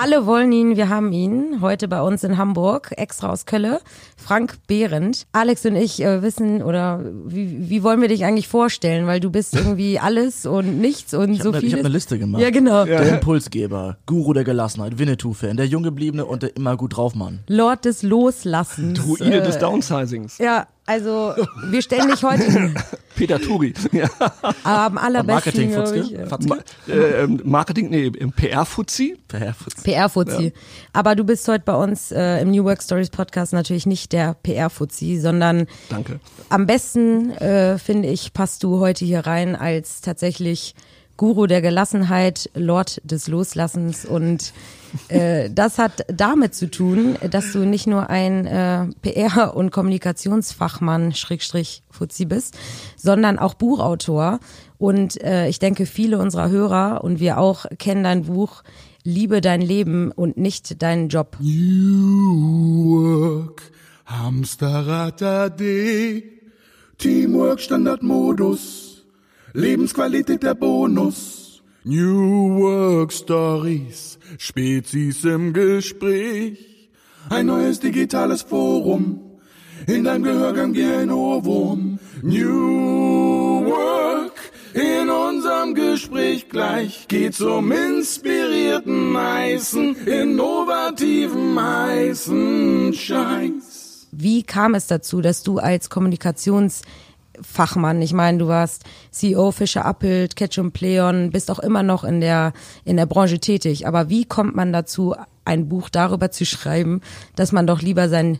Alle wollen ihn, wir haben ihn. Heute bei uns in Hamburg, extra aus Kölle. Frank Behrendt. Alex und ich äh, wissen, oder wie, wie wollen wir dich eigentlich vorstellen? Weil du bist irgendwie alles und nichts und Ich so habe ne, viel. ich hab eine Liste gemacht. Ja, genau. Der Impulsgeber, Guru der Gelassenheit, Winnetou-Fan, der Junggebliebene und der immer gut drauf Mann. Lord des Loslassens. Druide Äh, des Downsizings. Ja, also wir stellen dich heute Peter Turi. Ja. am allerbesten, Marketing, glaub Futzke? ich, äh? Ma- äh, ähm, Marketing, nee, im PR-Fuzzi. Perfekt. PR-Fuzzi. Aber du bist heute bei uns äh, im New Work Stories Podcast natürlich nicht der PR-Fuzzi, sondern Danke. am besten, äh, finde ich, passt du heute hier rein als tatsächlich Guru der Gelassenheit, Lord des Loslassens und äh, das hat damit zu tun, dass du nicht nur ein äh, PR- und Kommunikationsfachmann, Schrägstrich Fuzzi bist, sondern auch Buchautor. Und äh, ich denke, viele unserer Hörer und wir auch kennen dein Buch Liebe dein Leben und nicht deinen Job. New Work, Hamsterrad AD, Teamwork Standardmodus, Lebensqualität der Bonus. New Work Stories, Spezies im Gespräch, ein neues digitales Forum, in deinem Gehörgang wie ein Ohrwurm. New Work, in unserem Gespräch gleich geht's um inspirierten heißen, innovativen heißen Scheiß. Wie kam es dazu, dass du als Kommunikationsfachmann, ich meine, du warst CEO Fischer Appelt, Ketchum Pleon, bist auch immer noch in der, in der Branche tätig. Aber wie kommt man dazu, ein Buch darüber zu schreiben, dass man doch lieber sein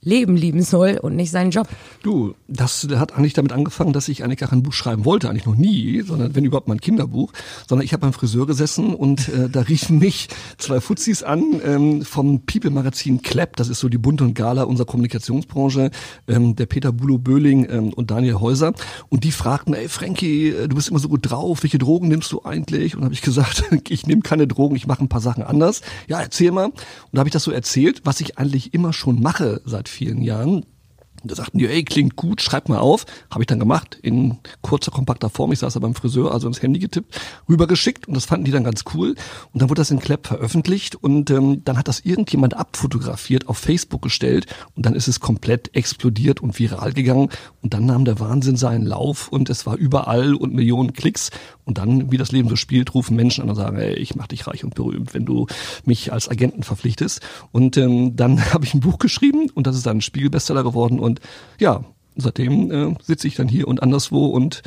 Leben lieben soll und nicht seinen Job? Du, das hat eigentlich damit angefangen, dass ich eigentlich gar kein Buch schreiben wollte, eigentlich noch nie, sondern wenn überhaupt mal ein Kinderbuch, sondern ich habe beim Friseur gesessen und äh, da riefen mich zwei Fuzis an ähm, vom People-Magazin Klepp, das ist so die Bunte und Gala unserer Kommunikationsbranche, ähm, der Peter Bulow-Böhling ähm, und Daniel Häuser und die fragten, ey Frankie, äh, du bist immer so gut drauf, welche Drogen nimmst du eigentlich? Und habe ich gesagt, ich nehme keine Drogen, ich mache ein paar Sachen anders. Ja, erzähl mal. Und da habe ich das so erzählt, was ich eigentlich immer schon mache seit vielen Jahren. Und da sagten die, ey, klingt gut, schreib mal auf. Habe ich dann gemacht, in kurzer, kompakter Form. Ich saß da beim Friseur, also ins Handy getippt, rübergeschickt und das fanden die dann ganz cool. Und dann wurde das in Klepp veröffentlicht und ähm, dann hat das irgendjemand abfotografiert, auf Facebook gestellt und dann ist es komplett explodiert und viral gegangen. Und dann nahm der Wahnsinn seinen Lauf und es war überall und Millionen Klicks. Und dann, wie das Leben so spielt, rufen Menschen an und sagen, ey, ich mach dich reich und berühmt, wenn du mich als Agenten verpflichtest. Und ähm, dann habe ich ein Buch geschrieben und das ist dann ein Spiegelbestseller geworden. Und ja, seitdem äh, sitze ich dann hier und anderswo und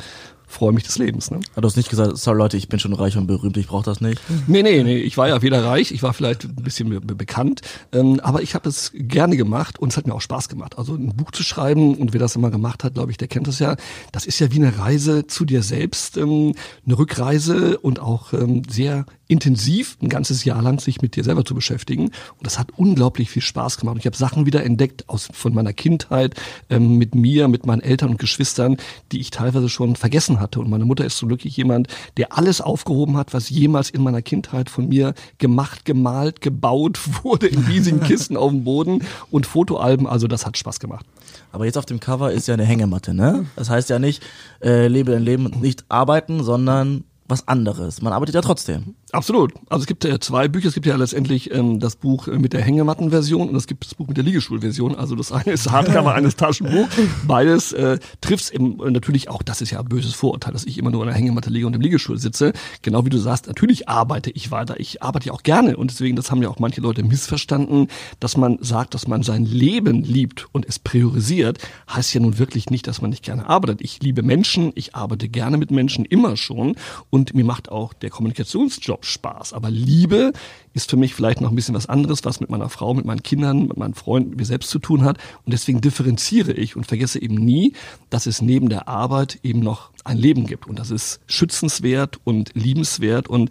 freue mich des Lebens. Ne? Hat du hast nicht gesagt, sorry Leute, ich bin schon reich und berühmt, ich brauche das nicht. Nee, nee, nee, ich war ja weder reich, ich war vielleicht ein bisschen be be bekannt, ähm, aber ich habe es gerne gemacht und es hat mir auch Spaß gemacht. Also ein Buch zu schreiben und wer das immer gemacht hat, glaube ich, der kennt das ja. Das ist ja wie eine Reise zu dir selbst, ähm, eine Rückreise und auch ähm, sehr intensiv ein ganzes Jahr lang sich mit dir selber zu beschäftigen. Und das hat unglaublich viel Spaß gemacht. Und ich habe Sachen wieder entdeckt aus von meiner Kindheit ähm, mit mir, mit meinen Eltern und Geschwistern, die ich teilweise schon vergessen hatte. Und meine Mutter ist zum Glück jemand, der alles aufgehoben hat, was jemals in meiner Kindheit von mir gemacht, gemalt, gebaut wurde in riesigen Kisten auf dem Boden und Fotoalben. Also das hat Spaß gemacht. Aber jetzt auf dem Cover ist ja eine Hängematte, ne? Das heißt ja nicht, äh, lebe dein Leben und nicht arbeiten, sondern was anderes. Man arbeitet ja trotzdem. Absolut. Also es gibt ja zwei Bücher. Es gibt ja letztendlich ähm, das Buch äh, mit der Hängemattenversion und es gibt das Buch mit der Liegestuhlversion. Also das eine ist Hardcover eines Taschenbuch. Beides äh, trifft eben äh, natürlich auch, das ist ja ein böses Vorurteil, dass ich immer nur an der Hängematte liege und im Liegestuhl sitze. Genau wie du sagst, natürlich arbeite ich weiter. Ich arbeite ja auch gerne und deswegen, das haben ja auch manche Leute missverstanden, dass man sagt, dass man sein Leben liebt und es priorisiert, heißt ja nun wirklich nicht, dass man nicht gerne arbeitet. Ich liebe Menschen, ich arbeite gerne mit Menschen, immer schon und mir macht auch der Kommunikationsjob Spaß. Aber Liebe ist für mich vielleicht noch ein bisschen was anderes, was mit meiner Frau, mit meinen Kindern, mit meinen Freunden, mit mir selbst zu tun hat. Und deswegen differenziere ich und vergesse eben nie, dass es neben der Arbeit eben noch ein Leben gibt. Und das ist schützenswert und liebenswert und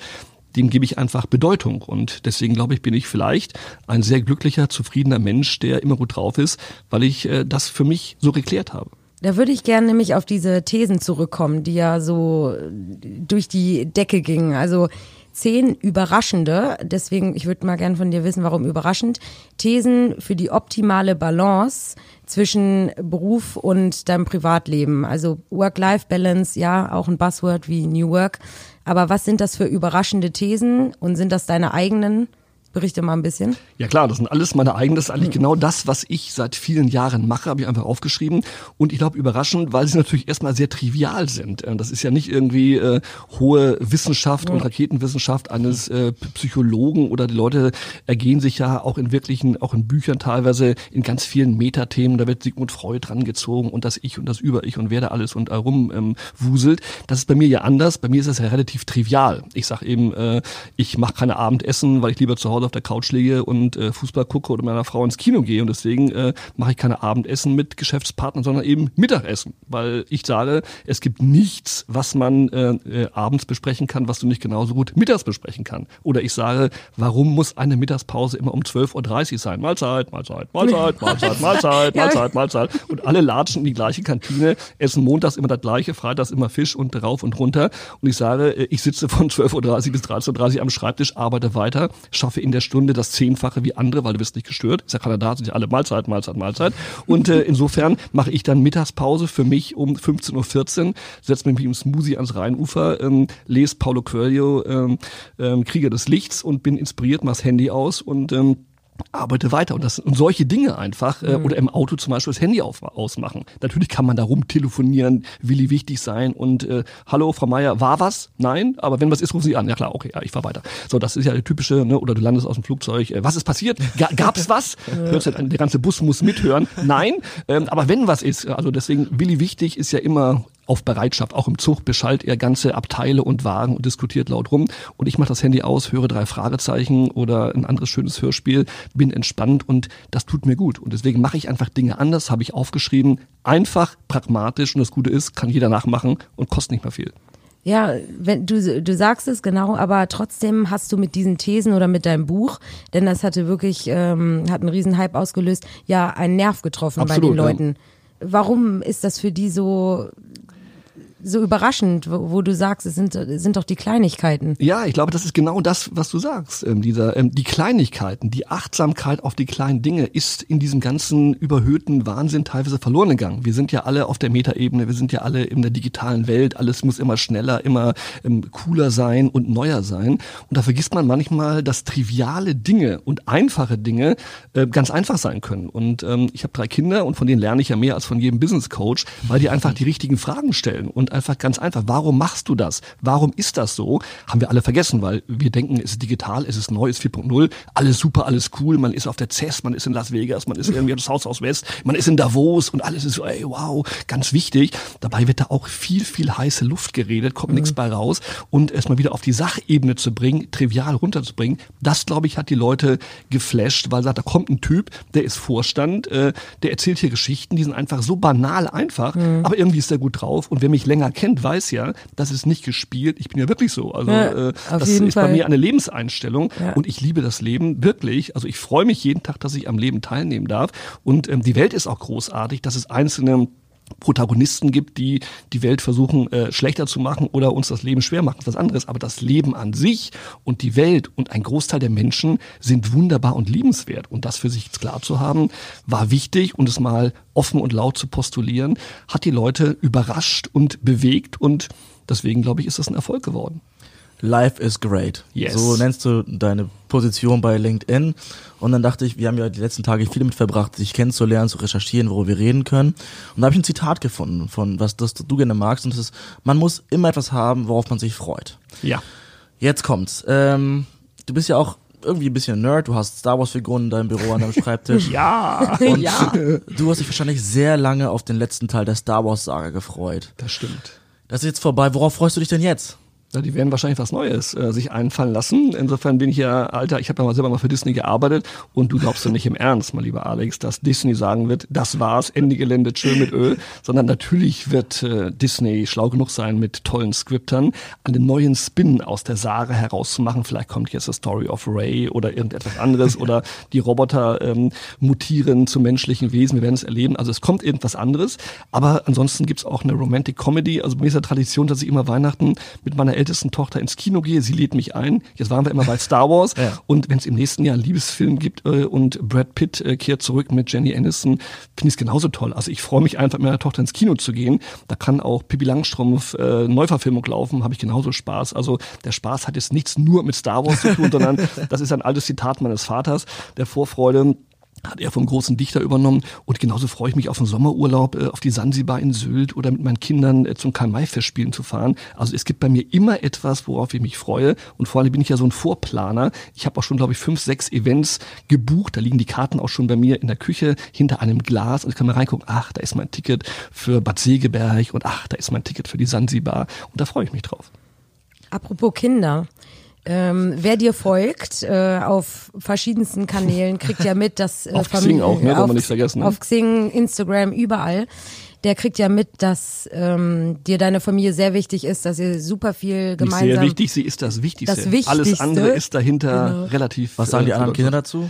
dem gebe ich einfach Bedeutung. Und deswegen glaube ich, bin ich vielleicht ein sehr glücklicher, zufriedener Mensch, der immer gut drauf ist, weil ich äh, das für mich so geklärt habe. Da würde ich gerne nämlich auf diese Thesen zurückkommen, die ja so durch die Decke gingen. Also zehn überraschende, deswegen, ich würde mal gerne von dir wissen, warum überraschend, Thesen für die optimale Balance zwischen Beruf und deinem Privatleben. Also Work-Life-Balance, ja, auch ein Buzzword wie New Work. Aber was sind das für überraschende Thesen und sind das deine eigenen Berichte mal ein bisschen. Ja klar, das sind alles meine eigenen. Das ist eigentlich mhm. genau das, was ich seit vielen Jahren mache, habe ich einfach aufgeschrieben. Und ich glaube überraschend, weil sie natürlich erstmal sehr trivial sind. Äh, das ist ja nicht irgendwie äh, hohe Wissenschaft mhm. und Raketenwissenschaft eines äh, Psychologen oder die Leute ergehen sich ja auch in wirklichen, auch in Büchern teilweise in ganz vielen Metathemen. Da wird Sigmund Freud rangezogen und das Ich und das Über-Ich und wer da alles und herum ähm, wuselt. Das ist bei mir ja anders. Bei mir ist es ja relativ trivial. Ich sage eben, äh, ich mache keine Abendessen, weil ich lieber zu Hause Hause auf der Couch liege und äh, Fußball gucke oder mit meiner Frau ins Kino gehe. Und deswegen äh, mache ich keine Abendessen mit Geschäftspartnern, sondern eben Mittagessen. Weil ich sage, es gibt nichts, was man äh, äh, abends besprechen kann, was du nicht genauso gut mittags besprechen kann. Oder ich sage, warum muss eine Mittagspause immer um 12.30 Uhr sein? Mahlzeit, Mahlzeit, Mahlzeit, Mahlzeit, Mahlzeit, Mahlzeit, Mahlzeit. Und alle latschen in die gleiche Kantine, essen montags immer das gleiche, freitags immer Fisch und rauf und runter. Und ich sage, äh, ich sitze von 12.30 Uhr bis 13.30 Uhr am Schreibtisch, arbeite weiter, schaffe in in der Stunde das Zehnfache wie andere, weil du wirst nicht gestört. Ist ja keiner da, sind ja alle Mahlzeit, Mahlzeit, Mahlzeit. Und äh, insofern mache ich dann Mittagspause für mich um 15.14 Uhr, setze mich mit dem Smoothie ans Rheinufer, ähm, lese Paulo Coelho, ähm, ähm, Krieger des Lichts und bin inspiriert, mach das Handy aus und ähm, arbeite weiter und das und solche Dinge einfach äh, mhm. oder im Auto zum Beispiel das Handy auf, ausmachen. Natürlich kann man da rumtelefonieren, Willi wichtig sein und äh, hallo Frau Meier, war was? Nein, aber wenn was ist, rufen Sie an. Ja klar, okay, ja, ich fahr weiter. So, das ist ja der typische, ne, oder du landest aus dem Flugzeug. Äh, was ist passiert? Ga, gab's was? Hörst du, der ganze Bus muss mithören. Nein, ähm, aber wenn was ist, also deswegen Willi wichtig ist ja immer auf Bereitschaft. Auch im Zug beschallt er ganze Abteile und Wagen und diskutiert laut rum. Und ich mache das Handy aus, höre drei Fragezeichen oder ein anderes schönes Hörspiel, bin entspannt und das tut mir gut. Und deswegen mache ich einfach Dinge anders, habe ich aufgeschrieben. Einfach, pragmatisch und das Gute ist, kann jeder nachmachen und kostet nicht mehr viel. Ja, wenn du du sagst es genau, aber trotzdem hast du mit diesen Thesen oder mit deinem Buch, denn das hatte wirklich ähm, hat einen riesen Hype ausgelöst, ja einen Nerv getroffen Absolut, bei den Leuten. Ja. Warum ist das für die so so überraschend, wo, wo, du sagst, es sind, sind doch die Kleinigkeiten. Ja, ich glaube, das ist genau das, was du sagst. Ähm, dieser, ähm, die Kleinigkeiten, die Achtsamkeit auf die kleinen Dinge ist in diesem ganzen überhöhten Wahnsinn teilweise verloren gegangen. Wir sind ja alle auf der Metaebene, wir sind ja alle in der digitalen Welt, alles muss immer schneller, immer ähm, cooler sein und neuer sein. Und da vergisst man manchmal, dass triviale Dinge und einfache Dinge äh, ganz einfach sein können. Und ähm, ich habe drei Kinder und von denen lerne ich ja mehr als von jedem Business Coach, weil die einfach die richtigen Fragen stellen und einfach ganz einfach. Warum machst du das? Warum ist das so? Haben wir alle vergessen, weil wir denken, es ist digital, es ist neu, es ist 4.0, alles super, alles cool. Man ist auf der CES, man ist in Las Vegas, man ist irgendwie das Haus aus West, man ist in Davos und alles ist so, ey, wow, ganz wichtig. Dabei wird da auch viel, viel heiße Luft geredet, kommt mhm. nichts bei raus. Und erstmal wieder auf die Sachebene zu bringen, trivial runterzubringen, das, glaube ich, hat die Leute geflasht, weil sagt, da kommt ein Typ, der ist Vorstand, äh, der erzählt hier Geschichten, die sind einfach so banal einfach, mhm. aber irgendwie ist der gut drauf. Und wer mich länger länger kennt, weiß ja, das ist nicht gespielt. Ich bin ja wirklich so. Also ja, äh, das ist Fall. bei mir eine Lebenseinstellung ja. und ich liebe das Leben wirklich. Also ich freue mich jeden Tag, dass ich am Leben teilnehmen darf. Und ähm, die Welt ist auch großartig, dass es einzelne Protagonisten gibt, die die Welt versuchen äh, schlechter zu machen oder uns das Leben schwer machen, was anderes. Aber das Leben an sich und die Welt und ein Großteil der Menschen sind wunderbar und liebenswert. Und das für sich klar zu haben, war wichtig und es mal offen und laut zu postulieren, hat die Leute überrascht und bewegt und deswegen glaube ich, ist das ein Erfolg geworden. Life is great. Yes. So nennst du deine Position bei LinkedIn. Und dann dachte ich, wir haben ja die letzten Tage viel damit verbracht, sich kennenzulernen, zu recherchieren, worüber wir reden können. Und da habe ich ein Zitat gefunden von was das du gerne magst. Und das ist, man muss immer etwas haben, worauf man sich freut. Ja. Jetzt kommt's. Ähm, du bist ja auch irgendwie ein bisschen Nerd, du hast Star Wars Figuren in deinem Büro an deinem Schreibtisch. ja. Und ja. du hast dich wahrscheinlich sehr lange auf den letzten Teil der Star Wars Saga gefreut. Das stimmt. Das ist jetzt vorbei. Worauf freust du dich denn jetzt? Ja, die werden wahrscheinlich was Neues äh, sich einfallen lassen. Insofern bin ich ja, Alter, ich habe ja mal selber mal für Disney gearbeitet und du glaubst ja nicht im Ernst, mein lieber Alex, dass Disney sagen wird, das war's, Ende Gelände, chill mit Öl, sondern natürlich wird äh, Disney schlau genug sein, mit tollen Scriptern einen neuen Spin aus der Sage herauszumachen. Vielleicht kommt jetzt die Story of Ray oder irgendetwas anderes oder die Roboter ähm, mutieren zu menschlichen Wesen. Wir werden es erleben. Also es kommt irgendwas anderes. Aber ansonsten gibt's auch eine Romantic Comedy. Also bei ja Tradition, dass ich immer Weihnachten mit meiner ältesten Tochter ins Kino gehe. Sie lädt mich ein. Jetzt waren wir immer bei Star Wars. ja. Und wenn es im nächsten Jahr einen Liebesfilm gibt äh, und Brad Pitt äh, kehrt zurück mit Jenny Aniston, finde ich es genauso toll. Also ich freue mich einfach, mit meiner Tochter ins Kino zu gehen. Da kann auch Pippi Langstrumpf äh, Neuverfilmung laufen, habe ich genauso Spaß. Also der Spaß hat jetzt nichts nur mit Star Wars zu tun, sondern das ist ein altes Zitat meines Vaters, der Vorfreude hat er vom großen Dichter übernommen. Und genauso freue ich mich auf den Sommerurlaub, äh, auf die Sansibar in Sylt oder mit meinen Kindern äh, zum Karl-May-Festspielen zu fahren. Also es gibt bei mir immer etwas, worauf ich mich freue. Und vor allem bin ich ja so ein Vorplaner. Ich habe auch schon, glaube ich, fünf, sechs Events gebucht. Da liegen die Karten auch schon bei mir in der Küche hinter einem Glas. Und ich kann mal reingucken, ach, da ist mein Ticket für Bad Segeberg und ach, da ist mein Ticket für die Sansibar. Und da freue ich mich drauf. Apropos Kinder. Ähm, wer dir folgt äh, auf verschiedensten Kanälen, kriegt ja mit, dass äh, auf Xing auch, ne, auf, man nicht vergessen. Ne? Auf Xing, Instagram, überall. Der kriegt ja mit, dass ähm, dir deine Familie sehr wichtig ist, dass ihr super viel gemeinsam. Nicht sehr wichtig, sie ist das Wichtigste. Das Wichtigste. Alles andere ist dahinter genau. relativ. Was sagen die äh, anderen Kinder dazu?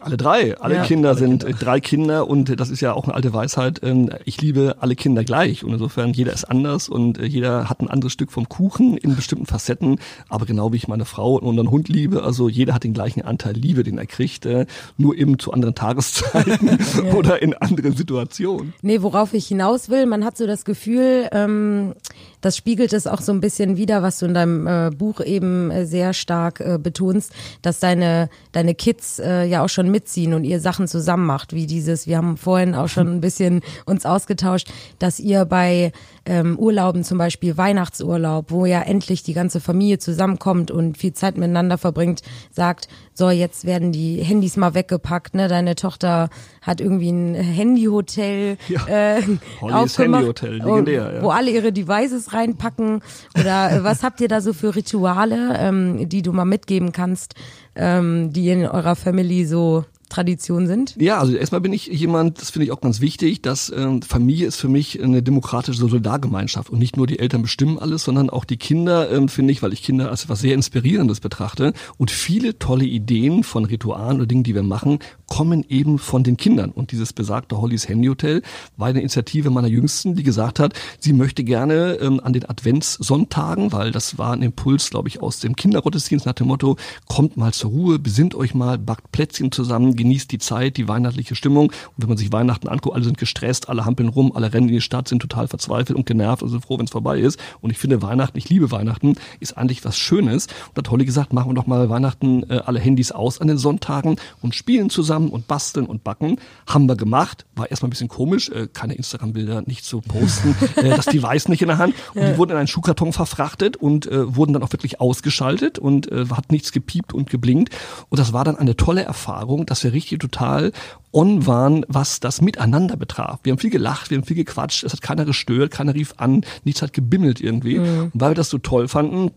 Alle drei. Alle ja, Kinder alle sind Kinder. drei Kinder und das ist ja auch eine alte Weisheit. Ähm, ich liebe alle Kinder gleich und insofern jeder ist anders und äh, jeder hat ein anderes Stück vom Kuchen in bestimmten Facetten. Aber genau wie ich meine Frau und unseren Hund liebe, also jeder hat den gleichen Anteil Liebe, den er kriegt, äh, nur eben zu anderen Tageszeiten ja. oder in anderen Situationen. Nee, worauf ich hinaus will, man hat so das Gefühl, ähm, das spiegelt es auch so ein bisschen wider, was du in deinem äh, Buch eben äh, sehr stark äh, betonst, dass deine, deine Kids äh, ja auch schon mitziehen und ihr Sachen zusammen macht, wie dieses, wir haben vorhin auch schon ein bisschen uns ausgetauscht, dass ihr bei ähm, Urlauben, zum Beispiel Weihnachtsurlaub, wo ja endlich die ganze Familie zusammenkommt und viel Zeit miteinander verbringt, sagt, so jetzt werden die Handys mal weggepackt, ne? Deine Tochter hat irgendwie ein Handyhotel ja. äh, Handyhotel, legendär, ja. wo alle ihre Devices reinpacken. Oder äh, was habt ihr da so für Rituale, ähm, die du mal mitgeben kannst, ähm, die in eurer Family so Tradition sind? Ja, also erstmal bin ich jemand, das finde ich auch ganz wichtig, dass ähm, Familie ist für mich eine demokratische Solidargemeinschaft und nicht nur die Eltern bestimmen alles, sondern auch die Kinder, ähm, finde ich, weil ich Kinder als etwas sehr Inspirierendes betrachte und viele tolle Ideen von Ritualen oder Dingen, die wir machen, kommen eben von den Kindern. Und dieses besagte Hollys Handy Hotel war eine Initiative meiner Jüngsten, die gesagt hat, sie möchte gerne ähm, an den Adventssonntagen, weil das war ein Impuls, glaube ich, aus dem Kindergottesdienst nach dem Motto, kommt mal zur Ruhe, besinnt euch mal, backt Plätzchen zusammen, genießt die Zeit, die weihnachtliche Stimmung. Und wenn man sich Weihnachten anguckt, alle sind gestresst, alle hampeln rum, alle rennen in die Stadt, sind total verzweifelt und genervt und sind froh, wenn es vorbei ist. Und ich finde Weihnachten, ich liebe Weihnachten, ist eigentlich was Schönes. Und hat Holly gesagt, machen wir doch mal Weihnachten äh, alle Handys aus an den Sonntagen und spielen zusammen und basteln und backen. Haben wir gemacht. War erstmal ein bisschen komisch, äh, keine Instagram-Bilder nicht zu posten, äh, das Device nicht in der Hand. Und die wurden in einen Schuhkarton verfrachtet und äh, wurden dann auch wirklich ausgeschaltet und äh, hat nichts gepiept und geblinkt. Und das war dann eine tolle Erfahrung, dass wir wir richtig total on waren, was das Miteinander betraf. Wir haben viel gelacht, wir haben viel gequatscht, es hat keiner gestört, keiner rief an, nichts hat gebimmelt irgendwie. Mhm. Und weil wir das so toll fanden,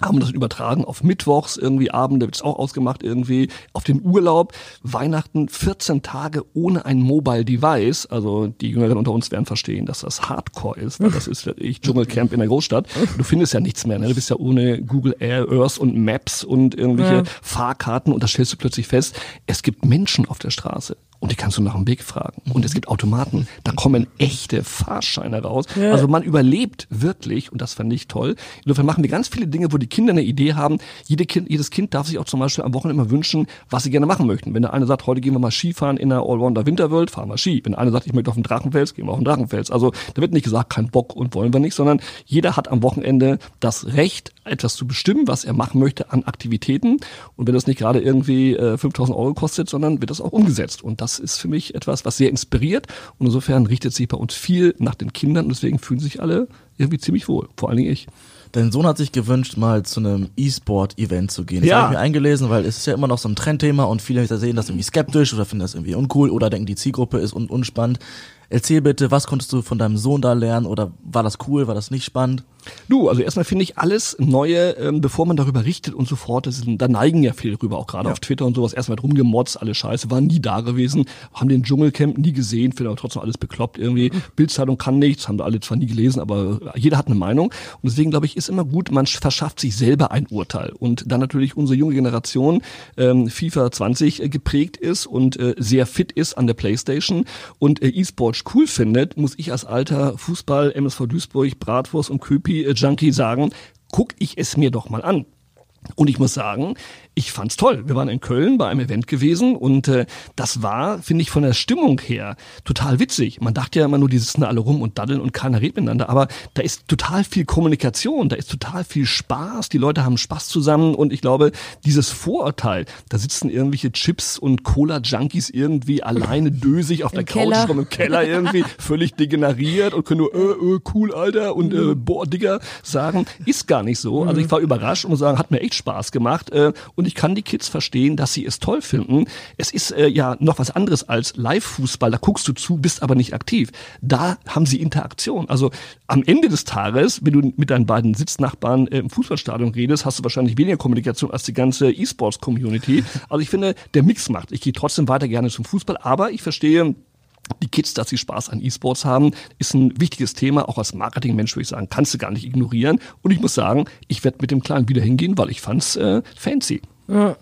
haben das übertragen auf Mittwochs, irgendwie Abende wird es auch ausgemacht, irgendwie auf den Urlaub, Weihnachten 14 Tage ohne ein Mobile Device. Also die Jüngeren unter uns werden verstehen, dass das Hardcore ist, weil das ist ich Dschungelcamp in der Großstadt. Du findest ja nichts mehr, ne? Du bist ja ohne Google Air, Earth und Maps und irgendwelche ja. Fahrkarten und da stellst du plötzlich fest, es gibt Menschen auf der Straße. Und die kannst du nach dem Weg fragen. Und es gibt Automaten, da kommen echte Fahrscheine raus. Also man überlebt wirklich, und das fand ich toll. Insofern machen wir ganz viele Dinge, wo die Kinder eine Idee haben. Jede kind, jedes Kind darf sich auch zum Beispiel am Wochenende immer wünschen, was sie gerne machen möchten. Wenn der eine sagt, heute gehen wir mal Skifahren in der Allrounder Winterworld, fahren wir Ski. Wenn der eine sagt, ich möchte auf den Drachenfels, gehen wir auf den Drachenfels. Also da wird nicht gesagt, kein Bock und wollen wir nicht, sondern jeder hat am Wochenende das Recht, etwas zu bestimmen, was er machen möchte an Aktivitäten. Und wenn das nicht gerade irgendwie äh, 5000 Euro kostet, sondern wird das auch umgesetzt. Und das ist für mich etwas, was sehr inspiriert. Und insofern richtet sich bei uns viel nach den Kindern. Und deswegen fühlen sich alle irgendwie ziemlich wohl. Vor allen Dingen ich. Dein Sohn hat sich gewünscht, mal zu einem E-Sport-Event zu gehen. Das ja. habe ich mir eingelesen, weil es ist ja immer noch so ein Trendthema und viele sehen das irgendwie skeptisch oder finden das irgendwie uncool oder denken, die Zielgruppe ist un unspannend. Erzähl bitte, was konntest du von deinem Sohn da lernen oder war das cool, war das nicht spannend? Du, also erstmal finde ich alles Neue, ähm, bevor man darüber richtet und so fort, das ist, da neigen ja viele drüber, auch gerade ja. auf Twitter und sowas, erstmal rumgemotzt, alle Scheiße, waren nie da gewesen, haben den Dschungelcamp nie gesehen, finden aber trotzdem alles bekloppt irgendwie. Mhm. Bildzeitung kann nichts, haben da alle zwar nie gelesen, aber jeder hat eine Meinung. Und deswegen glaube ich, ist immer gut, man verschafft sich selber ein Urteil. Und dann natürlich unsere junge Generation ähm, FIFA 20 äh, geprägt ist und äh, sehr fit ist an der Playstation und äh, E-Sports cool findet, muss ich als alter Fußball, MSV Duisburg, Bratwurst und Köpi Fußball-Junkie sagen, guck ich es mir doch mal an. Und ich muss sagen, ich fand's toll. Wir waren in Köln bei einem Event gewesen und äh, das war, finde ich, von der Stimmung her total witzig. Man dachte ja immer nur, die sitzen alle rum und daddeln und keiner redet miteinander, aber da ist total viel Kommunikation, da ist total viel Spaß, die Leute haben Spaß zusammen und ich glaube, dieses Vorurteil, da sitzen irgendwelche Chips und Cola-Junkies irgendwie alleine dösig auf Im der Keller. Couch rum im Keller irgendwie, völlig degeneriert und können nur äh, äh, cool, Alter und äh, boah, Digga sagen, ist gar nicht so. Also ich war überrascht und muss sagen, hat mir echt Spaß gemacht äh, und ich kann die Kids verstehen, dass sie es toll finden. Es ist äh, ja noch was anderes als Live-Fußball. Da guckst du zu, bist aber nicht aktiv. Da haben sie Interaktion. Also am Ende des Tages, wenn du mit deinen beiden Sitznachbarn äh, im Fußballstadion redest, hast du wahrscheinlich weniger Kommunikation als die ganze E-Sports-Community. Also ich finde, der Mix macht. Ich gehe trotzdem weiter gerne zum Fußball, aber ich verstehe, die Kids, dass sie Spaß an E-Sports haben, ist ein wichtiges Thema. Auch als Marketingmensch würde ich sagen, kannst du gar nicht ignorieren. Und ich muss sagen, ich werde mit dem Kleinen wieder hingehen, weil ich fand's äh, fancy. Ja.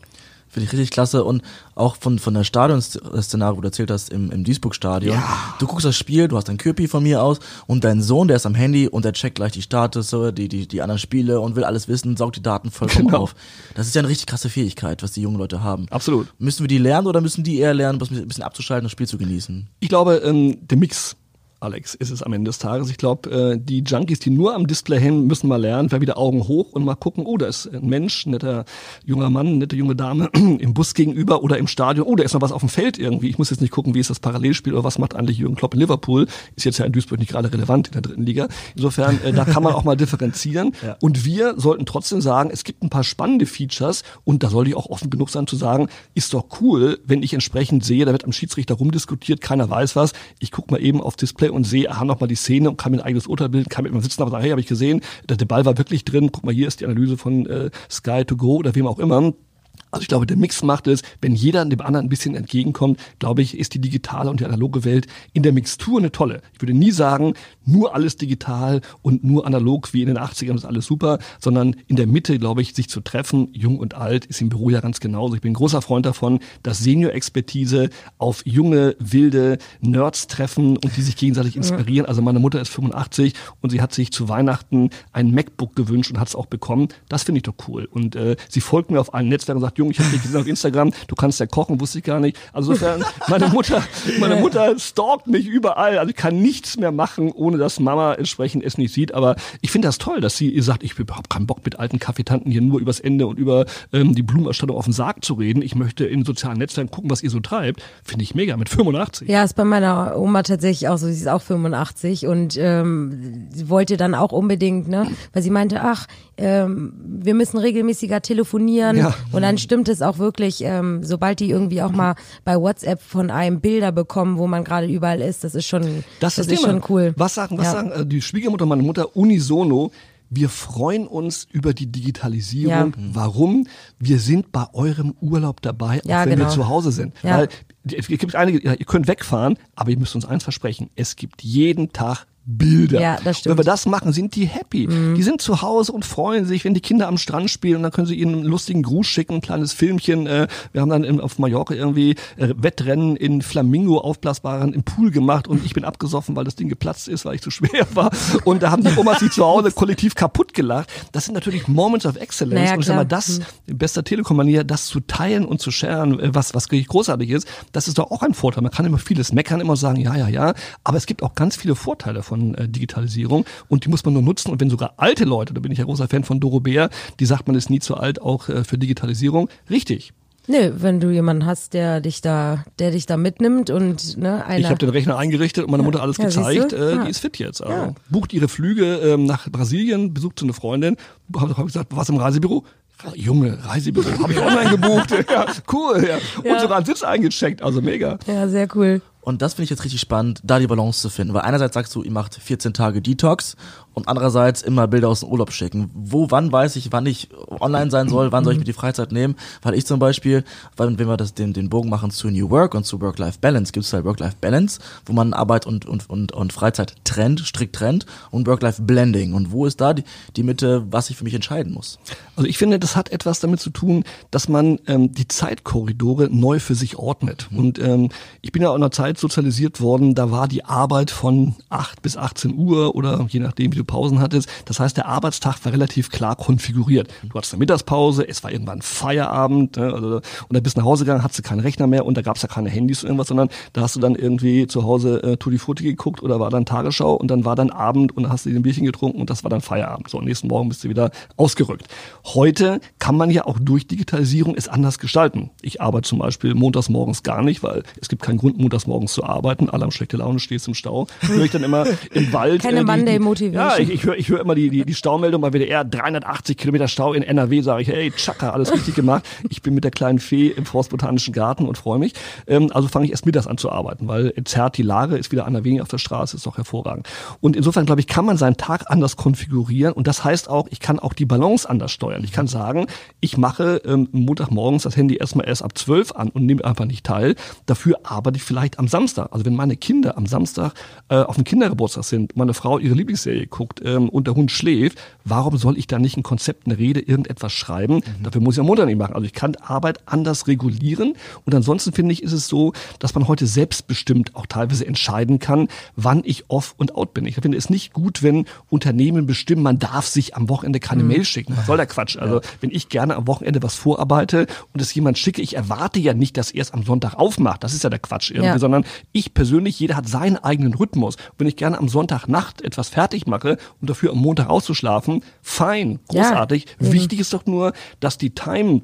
Finde ich richtig klasse und auch von, von der Stadion-Szenario, wo du erzählt hast, im, im Duisburg-Stadion. Ja. Du guckst das Spiel, du hast dein Köpi von mir aus und dein Sohn, der ist am Handy und der checkt gleich die Status, die, die, die anderen Spiele und will alles wissen, saugt die Daten vollkommen genau. auf. Das ist ja eine richtig krasse Fähigkeit, was die jungen Leute haben. Absolut. Müssen wir die lernen oder müssen die eher lernen, ein bisschen abzuschalten und das Spiel zu genießen? Ich glaube, ähm, der Mix Alex, ist es am Ende des Tages. Ich glaube, äh, die Junkies, die nur am Display hängen, müssen mal lernen, wer wieder Augen hoch und mal gucken, oh, da ist ein Mensch, netter junger Mann, nette junge Dame im Bus gegenüber oder im Stadion, oh, da ist noch was auf dem Feld irgendwie. Ich muss jetzt nicht gucken, wie ist das Parallelspiel oder was macht eigentlich Jürgen Klopp in Liverpool. Ist jetzt ja in Duisburg nicht gerade relevant in der dritten Liga. Insofern, äh, da kann man auch mal differenzieren. Ja. Und wir sollten trotzdem sagen, es gibt ein paar spannende Features und da sollte ich auch offen genug sein zu sagen, ist doch cool, wenn ich entsprechend sehe, da wird am Schiedsrichter rumdiskutiert, keiner weiß was. Ich gucke mal eben auf Display und sehe, aha, nochmal die Szene und kann mir ein eigenes Urteil bilden, kann mit mir sitzen, aber sagen, hey, habe ich gesehen, der, der Ball war wirklich drin, guck mal, hier ist die Analyse von äh, Sky to Go oder wem auch immer. Also ich glaube, der Mix macht es, wenn jeder dem anderen ein bisschen entgegenkommt, glaube ich, ist die digitale und die analoge Welt in der Mixtur eine tolle. Ich würde nie sagen, nur alles digital und nur analog wie in den 80ern ist alles super, sondern in der Mitte, glaube ich, sich zu treffen, jung und alt, ist im Büro ja ganz genauso. Ich bin ein großer Freund davon, dass Senior-Expertise auf junge, wilde Nerds treffen und die sich gegenseitig inspirieren. Also meine Mutter ist 85 und sie hat sich zu Weihnachten ein MacBook gewünscht und hat es auch bekommen. Das finde ich doch cool. Und äh, sie folgt mir auf allen Netzwerken und sagt, Jung, ich habe dich gesehen auf Instagram, du kannst ja kochen, wusste ich gar nicht. Also insofern, meine Mutter, meine Mutter stalkt mich überall. Also ich kann nichts mehr machen, ohne dass Mama entsprechend es nicht sieht. Aber ich finde das toll, dass sie ihr sagt, ich habe überhaupt keinen Bock mit alten Kaffeetanten hier nur übers Ende und über ähm, die Blumenausstattung auf den Sarg zu reden. Ich möchte in sozialen Netzwerken gucken, was ihr so treibt. Finde ich mega, mit 85. Ja, ist bei meiner Oma tatsächlich auch so. Sie ist auch 85 und ähm, wollte dann auch unbedingt, ne, weil sie meinte, ach, ähm, wir müssen regelmäßiger telefonieren ja. und dann stimmt es auch wirklich, ähm, sobald die irgendwie auch mal bei WhatsApp von einem Bilder bekommen, wo man gerade überall ist, das ist schon, das, das ist, schon cool. Was sagen, was ja. sagen äh, die Schwiegermutter und meine Mutter unisono? Wir freuen uns über die Digitalisierung. Ja. Warum? Wir sind bei eurem Urlaub dabei, auch ja, wenn genau. wir zu Hause sind. Weil es gibt einige, ihr könnt wegfahren, aber ihr müsst uns eins versprechen. Es gibt jeden Tag Bilder. Ja, das stimmt. Wenn wir das machen, sind die happy. Mhm. Die sind zu Hause und freuen sich, wenn die Kinder am Strand spielen und dann können sie ihnen einen lustigen Gruß schicken, ein kleines Filmchen. Äh, wir haben dann in, auf Mallorca irgendwie äh, Wettrennen in Flamingo aufblasbaren im Pool gemacht und ich bin abgesoffen, weil das Ding geplatzt ist, weil ich zu schwer war. Und da haben die Omas sich zu Hause kollektiv kaputt gelacht. Das sind natürlich Moments of Excellence. Naja, und ich sag mal, das, mhm. bester Telekom-Manier, das zu teilen und zu sharen, äh, was, was wirklich großartig ist, das ist doch auch ein Vorteil. Man kann immer vieles meckern, immer sagen, ja, ja, ja, aber es gibt auch ganz viele Vorteile von von äh, Digitalisierung und die muss man nur nutzen. Und wenn sogar alte Leute, da bin ich ja großer Fan von Doro Bär, die sagt, man ist nie zu alt, auch äh, für Digitalisierung, richtig. Nö, wenn du jemanden hast, der dich da, der dich da mitnimmt und ne, einer. Ich habe den Rechner eingerichtet und meine Mutter alles ja, gezeigt. Äh, ja. Die ist fit jetzt. Also ja. bucht ihre Flüge ähm, nach Brasilien, besucht so eine Freundin. Habe hab gesagt, was im Reisebüro? Junge, Reisebüro habe ich online gebucht. ja, cool. Ja. Und sogar einen Sitz eingecheckt. Also mega. Ja, sehr cool. Und das finde ich jetzt richtig spannend, da die Balance zu finden. Weil einerseits sagst du, ihr macht 14 Tage Detox und andererseits immer Bilder aus dem Urlaub schicken. Wo, wann weiß ich, wann ich online sein soll, wann soll ich mir die Freizeit nehmen? Weil ich zum Beispiel, weil, wenn wir das, den, den Bogen machen zu New Work und zu Work-Life-Balance, gibt es halt Work-Life-Balance, wo man Arbeit und, und, und, und Freizeit trennt, strikt trennt und Work-Life-Blending. Und wo ist da die, die Mitte, was ich für mich entscheiden muss? Also ich finde, das hat etwas damit zu tun, dass man ähm, die Zeitkorridore neu für sich ordnet. Mhm. Und ähm, ich bin ja auch in einer Zeit sozialisiert worden, da war die Arbeit von 8 bis 18 Uhr oder je nachdem, wie du viele Pausen hattest. Das heißt, der Arbeitstag war relativ klar konfiguriert. Du hattest eine Mittagspause, es war irgendwann Feierabend, ne, also, und dann bist du nach Hause gegangen, hattest du keinen Rechner mehr und da gab es ja keine Handys oder irgendwas, sondern da hast du dann irgendwie zu Hause äh, Tutti Frutti geguckt oder war dann Tagesschau und dann war dann Abend und dann hast du dir ein Bierchen getrunken und das war dann Feierabend. So, am nächsten Morgen bist du wieder ausgerückt. Heute kann man ja auch durch Digitalisierung es anders gestalten. Ich arbeite zum Beispiel montags morgens gar nicht, weil es gibt keinen Grund, montags morgens zu arbeiten. Alle haben schlechte Laune, stehst im Stau. Höre ich dann immer im Wald. Keine äh, Monday Motivation. Ja, ich, ich höre ich hör immer die, die, die Staumeldung bei WDR, 380 Kilometer Stau in NRW, sage ich, hey, tschakka, alles richtig gemacht. Ich bin mit der kleinen Fee im Forstbotanischen Garten und freue mich. Ähm, also fange ich erst mittags an zu arbeiten, weil zerrt die Lage, ist wieder einer weniger auf der Straße, ist doch hervorragend. Und insofern, glaube ich, kann man seinen Tag anders konfigurieren und das heißt auch, ich kann auch die Balance anders steuern. Ich kann sagen, ich mache ähm, Montagmorgens das Handy erstmal erst ab 12 an und nehme einfach nicht teil. Dafür arbeite ich vielleicht am Samstag. Also wenn meine Kinder am Samstag äh, auf dem Kindergeburtstag sind, meine Frau ihre Lieblingsserie guckt ähm, und der Hund schläft, warum soll ich da nicht ein Konzept, eine Rede, irgendetwas schreiben? Mhm. Dafür muss ich am Montag nicht machen. Also ich kann Arbeit anders regulieren und ansonsten finde ich, ist es so, dass man heute selbstbestimmt auch teilweise entscheiden kann, wann ich off und out bin. Ich finde es nicht gut, wenn Unternehmen bestimmen, man darf sich am Wochenende keine mhm. Mail schicken. Was soll der Quatsch? Also wenn ich gerne am Wochenende was vorarbeite und es jemand schicke, ich erwarte ja nicht, dass er es am Sonntag aufmacht. Das ist ja der Quatsch irgendwie, ja. sondern ich persönlich, jeder hat seinen eigenen Rhythmus. Wenn ich gerne am Sonntagnacht etwas fertig mache und dafür am Montag auszuschlafen, fein, großartig. Ja. Wichtig ist doch nur, dass die Time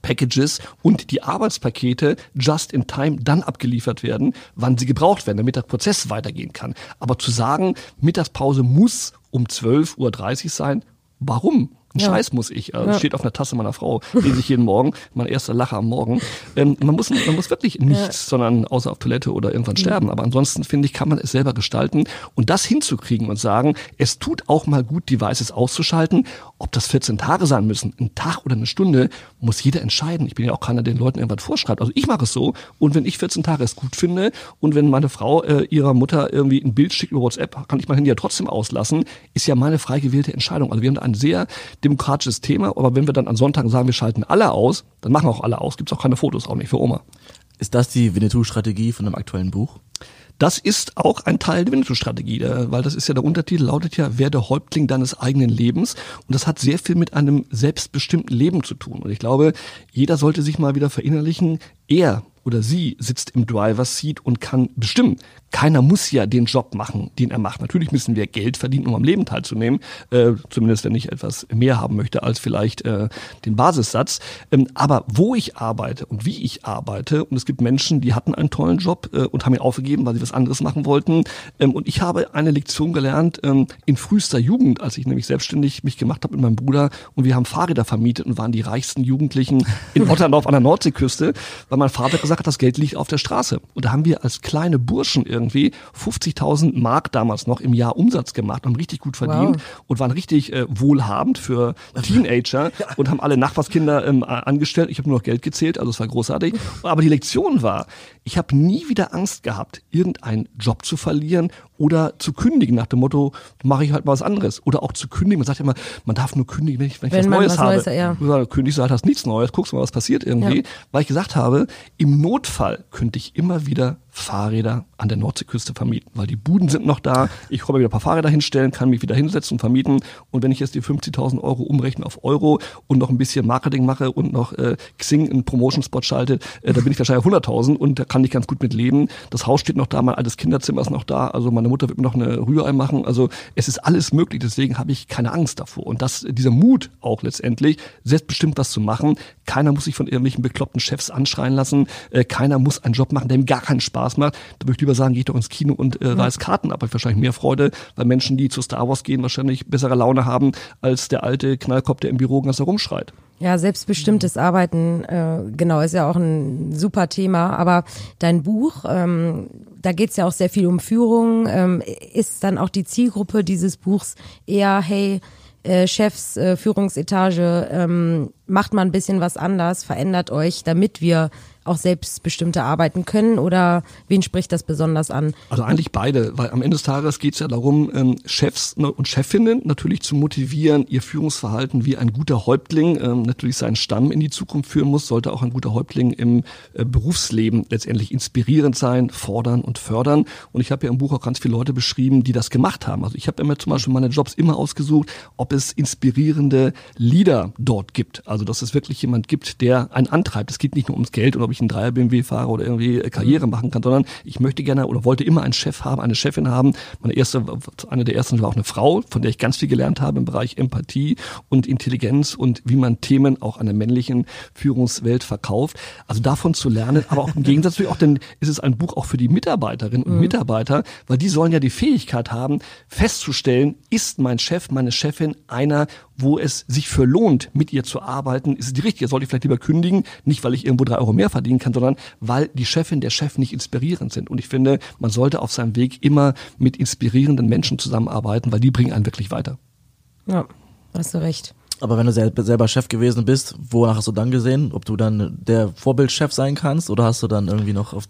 Packages und die Arbeitspakete just in time dann abgeliefert werden, wann sie gebraucht werden, damit der Prozess weitergehen kann. Aber zu sagen, Mittagspause muss um 12.30 Uhr sein, warum? Ein ja. Scheiß muss ich. Also ja. Steht auf einer Tasse meiner Frau, lese ich jeden Morgen, mein erster Lacher am Morgen. Ähm, man, muss, man muss wirklich nichts, sondern außer auf Toilette oder irgendwann sterben. Aber ansonsten, finde ich, kann man es selber gestalten. Und das hinzukriegen und sagen, es tut auch mal gut, Devices auszuschalten. Ob das 14 Tage sein müssen, ein Tag oder eine Stunde, muss jeder entscheiden. Ich bin ja auch keiner, der den Leuten irgendwas vorschreibt. Also ich mache es so. Und wenn ich 14 Tage es gut finde und wenn meine Frau äh, ihrer Mutter irgendwie ein Bild schickt über WhatsApp, kann ich mein Handy ja trotzdem auslassen, ist ja meine frei gewählte Entscheidung. Also wir haben da ein sehr demokratisches Thema, aber wenn wir dann an Sonntagen sagen, wir schalten alle aus, dann machen auch alle aus, gibt es auch keine Fotos, auch nicht für Oma. Ist das die Winnetou-Strategie von einem aktuellen Buch? Das ist auch ein Teil der Winnetou-Strategie, weil das ist ja der Untertitel, lautet ja, wer der Häuptling deines eigenen Lebens. Und das hat sehr viel mit einem selbstbestimmten Leben zu tun. Und ich glaube, jeder sollte sich mal wieder verinnerlichen, er oder sie sitzt im Driver's Seat und kann bestimmen. Keiner muss ja den Job machen, den er macht. Natürlich müssen wir Geld verdienen, um am Leben teilzunehmen. Äh, zumindest wenn ich etwas mehr haben möchte als vielleicht äh, den Basissatz. Ähm, aber wo ich arbeite und wie ich arbeite, und es gibt Menschen, die hatten einen tollen Job äh, und haben ihn aufgegeben, weil sie was anderes machen wollten. Ähm, und ich habe eine Lektion gelernt ähm, in frühester Jugend, als ich nämlich selbstständig mich gemacht habe mit meinem Bruder und wir haben Fahrräder vermietet und waren die reichsten Jugendlichen in Otterndorf an der Nordseeküste, weil mein Vater gesagt hat, das Geld liegt auf der Straße. Und da haben wir als kleine Burschen irgendwie 50.000 Mark damals noch im Jahr Umsatz gemacht, haben richtig gut verdient wow. und waren richtig äh, wohlhabend für Teenager und haben alle Nachbarskinder ähm, angestellt. Ich habe nur noch Geld gezählt, also es war großartig. Aber die Lektion war, ich habe nie wieder Angst gehabt, irgendeinen Job zu verlieren oder zu kündigen nach dem Motto, mache ich halt mal was anderes. Oder auch zu kündigen. Man sagt ja immer, man darf nur kündigen, wenn ich, wenn ich wenn was Neues was habe. Neues, ja. Sagst, kündigst du halt, hast nichts Neues, guckst mal, was passiert irgendwie. Ja. Weil ich gesagt habe, im Notfall könnte ich immer wieder Fahrräder an der Nordseeküste vermieten, weil die Buden sind noch da. Ich mir wieder ein paar Fahrräder hinstellen, kann mich wieder hinsetzen und vermieten. Und wenn ich jetzt die 50.000 Euro umrechne auf Euro und noch ein bisschen Marketing mache und noch äh, Xing einen Promotion-Spot schalte, äh, da bin ich wahrscheinlich 100.000 und da kann ich ganz gut mit leben. Das Haus steht noch da, mein altes Kinderzimmer ist noch da. Also meine Mutter wird mir noch eine Rührei machen. Also es ist alles möglich. Deswegen habe ich keine Angst davor. Und das, dieser Mut auch letztendlich, selbstbestimmt was zu machen. Keiner muss sich von irgendwelchen bekloppten Chefs anschreien lassen. Äh, keiner muss einen Job machen, der ihm gar keinen Spaß Spaß macht. Da würde ich lieber sagen, geh doch ins Kino und äh, reiß Karten ab. Ich wahrscheinlich mehr Freude, weil Menschen, die zu Star Wars gehen, wahrscheinlich bessere Laune haben als der alte Knallkopf, der im Büro ganz herumschreit. Ja, selbstbestimmtes Arbeiten, äh, genau, ist ja auch ein super Thema. Aber dein Buch, ähm, da geht's ja auch sehr viel um Führung. Ähm, ist dann auch die Zielgruppe dieses Buchs eher, hey, äh, Chefs, äh, Führungsetage, ähm, macht mal ein bisschen was anders, verändert euch, damit wir auch selbstbestimmter arbeiten können oder wen spricht das besonders an? Also eigentlich beide, weil am Ende des Tages geht es ja darum, ähm, Chefs ne, und Chefinnen natürlich zu motivieren, ihr Führungsverhalten wie ein guter Häuptling ähm, natürlich seinen Stamm in die Zukunft führen muss, sollte auch ein guter Häuptling im äh, Berufsleben letztendlich inspirierend sein, fordern und fördern. Und ich habe ja im Buch auch ganz viele Leute beschrieben, die das gemacht haben. Also ich habe immer zum Beispiel meine Jobs immer ausgesucht, ob es inspirierende Leader dort gibt. Also dass es wirklich jemand gibt, der einen antreibt. Es geht nicht nur ums Geld und ob ich einen Dreier BMW fahre oder irgendwie äh, Karriere machen kann, sondern ich möchte gerne oder wollte immer einen Chef haben, eine Chefin haben. Meine erste, eine der ersten war auch eine Frau, von der ich ganz viel gelernt habe im Bereich Empathie und Intelligenz und wie man Themen auch einer männlichen Führungswelt verkauft. Also davon zu lernen, aber auch im Gegensatz natürlich auch, denn ist es ein Buch auch für die Mitarbeiterinnen und mhm. Mitarbeiter, weil die sollen ja die Fähigkeit haben, festzustellen, ist mein Chef, meine Chefin einer, wo es sich für lohnt, mit ihr zu arbeiten, ist es die richtige. Soll ich vielleicht lieber kündigen, nicht weil ich irgendwo drei Euro mehr verdienen kann, sondern weil die Chefin, der Chef nicht inspirierend sind. Und ich finde, man sollte auf seinem Weg immer mit inspirierenden Menschen zusammenarbeiten, weil die bringen einen wirklich weiter. Ja, hast du recht. Aber wenn du selber Chef gewesen bist, wonach hast du dann gesehen? Ob du dann der Vorbildchef sein kannst oder hast du dann irgendwie noch auf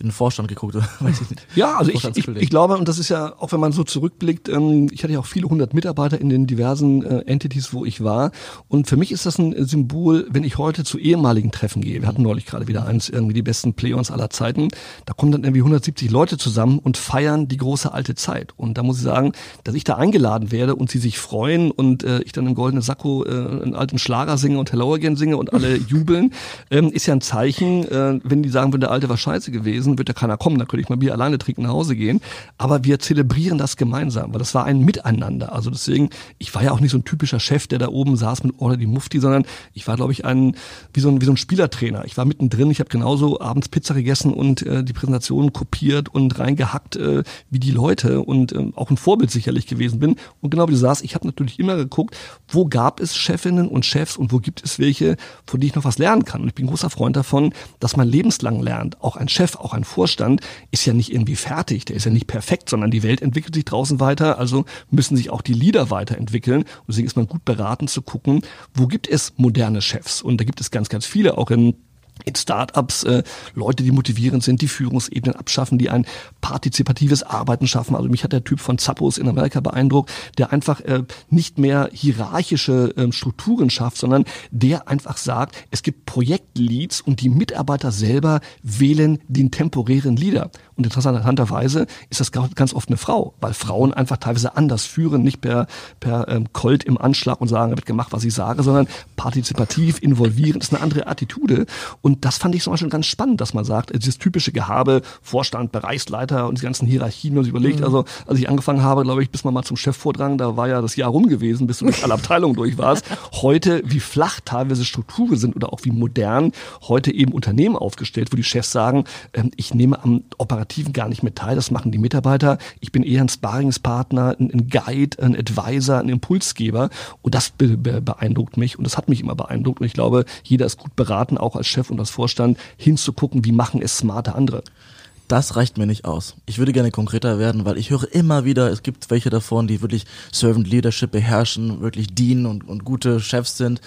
den Vorstand geguckt? ja, also ich, ich, ich, glaube, und das ist ja, auch wenn man so zurückblickt, ähm, ich hatte ja auch viele hundert Mitarbeiter in den diversen äh, Entities, wo ich war. Und für mich ist das ein Symbol, wenn ich heute zu ehemaligen Treffen gehe. Wir hatten neulich gerade wieder eins, irgendwie die besten Playons aller Zeiten. Da kommen dann irgendwie 170 Leute zusammen und feiern die große alte Zeit. Und da muss ich sagen, dass ich da eingeladen werde und sie sich freuen und äh, ich dann im goldenen Sakko äh, einen alten Schlager singe und Hello Again singe und alle jubeln, ähm, ist ja ein Zeichen, äh, wenn die sagen würden, der Alte war scheiße gewesen, wird ja keiner kommen, dann könnte ich mal Bier alleine trinken, nach Hause gehen. Aber wir zelebrieren das gemeinsam, weil das war ein Miteinander. Also deswegen, ich war ja auch nicht so ein typischer Chef, der da oben saß mit Order die Mufti, sondern ich war, glaube ich, ein wie so ein, wie so ein Spielertrainer. Ich war mittendrin, ich habe genauso abends Pizza gegessen und äh, die Präsentation kopiert und reingehackt äh, wie die Leute und äh, auch ein Vorbild sicherlich gewesen bin. Und genau wie du sagst, ich habe natürlich immer geguckt, wo gab es es Chefinnen und Chefs und wo gibt es welche, von denen ich noch was lernen kann. Und ich bin großer Freund davon, dass man lebenslang lernt. Auch ein Chef, auch ein Vorstand ist ja nicht irgendwie fertig, der ist ja nicht perfekt, sondern die Welt entwickelt sich draußen weiter, also müssen sich auch die Leader weiterentwickeln. Und deswegen ist man gut beraten zu gucken, wo gibt es moderne Chefs? Und da gibt es ganz, ganz viele, auch in in Startups äh, Leute, die motivierend sind, die Führungsebenen abschaffen, die ein partizipatives Arbeiten schaffen. Also mich hat der Typ von Zappos in Amerika beeindruckt, der einfach äh, nicht mehr hierarchische äh, Strukturen schafft, sondern der einfach sagt, es gibt Projektleads und die Mitarbeiter selber wählen den temporären Leader. Und interessanterweise ist das ganz oft eine Frau, weil Frauen einfach teilweise anders führen, nicht per, per ähm, Colt im Anschlag und sagen, wird gemacht, was ich sage, sondern partizipativ, involvierend, das ist eine andere Attitude. Und das fand ich zum Beispiel ganz spannend, dass man sagt, dieses typische Gehabe, Vorstand, Bereichsleiter und die ganzen Hierarchien, wenn man sich überlegt, mhm. also als ich angefangen habe, glaube ich, bis man mal zum Chef vordrang, da war ja das Jahr rum gewesen, bis du durch alle Abteilungen durch warst. Heute, wie flach teilweise Strukturen sind oder auch wie modern heute eben Unternehmen aufgestellt, wo die Chefs sagen, ähm, ich nehme am operativen Operativen gar nicht mit teil. Das machen die Mitarbeiter. Ich bin eher ein Sparingspartner, ein, ein Guide, ein Advisor, ein Impulsgeber. Und das be be beeindruckt mich. Und das hat mich immer beeindruckt. Und ich glaube, jeder ist gut beraten, auch als Chef und als Vorstand, hinzugucken, wie machen es smarte andere das reicht mir nicht aus. Ich würde gerne konkreter werden, weil ich höre immer wieder, es gibt welche davon, die wirklich Servant Leadership beherrschen, wirklich dienen und, und gute Chefs sind.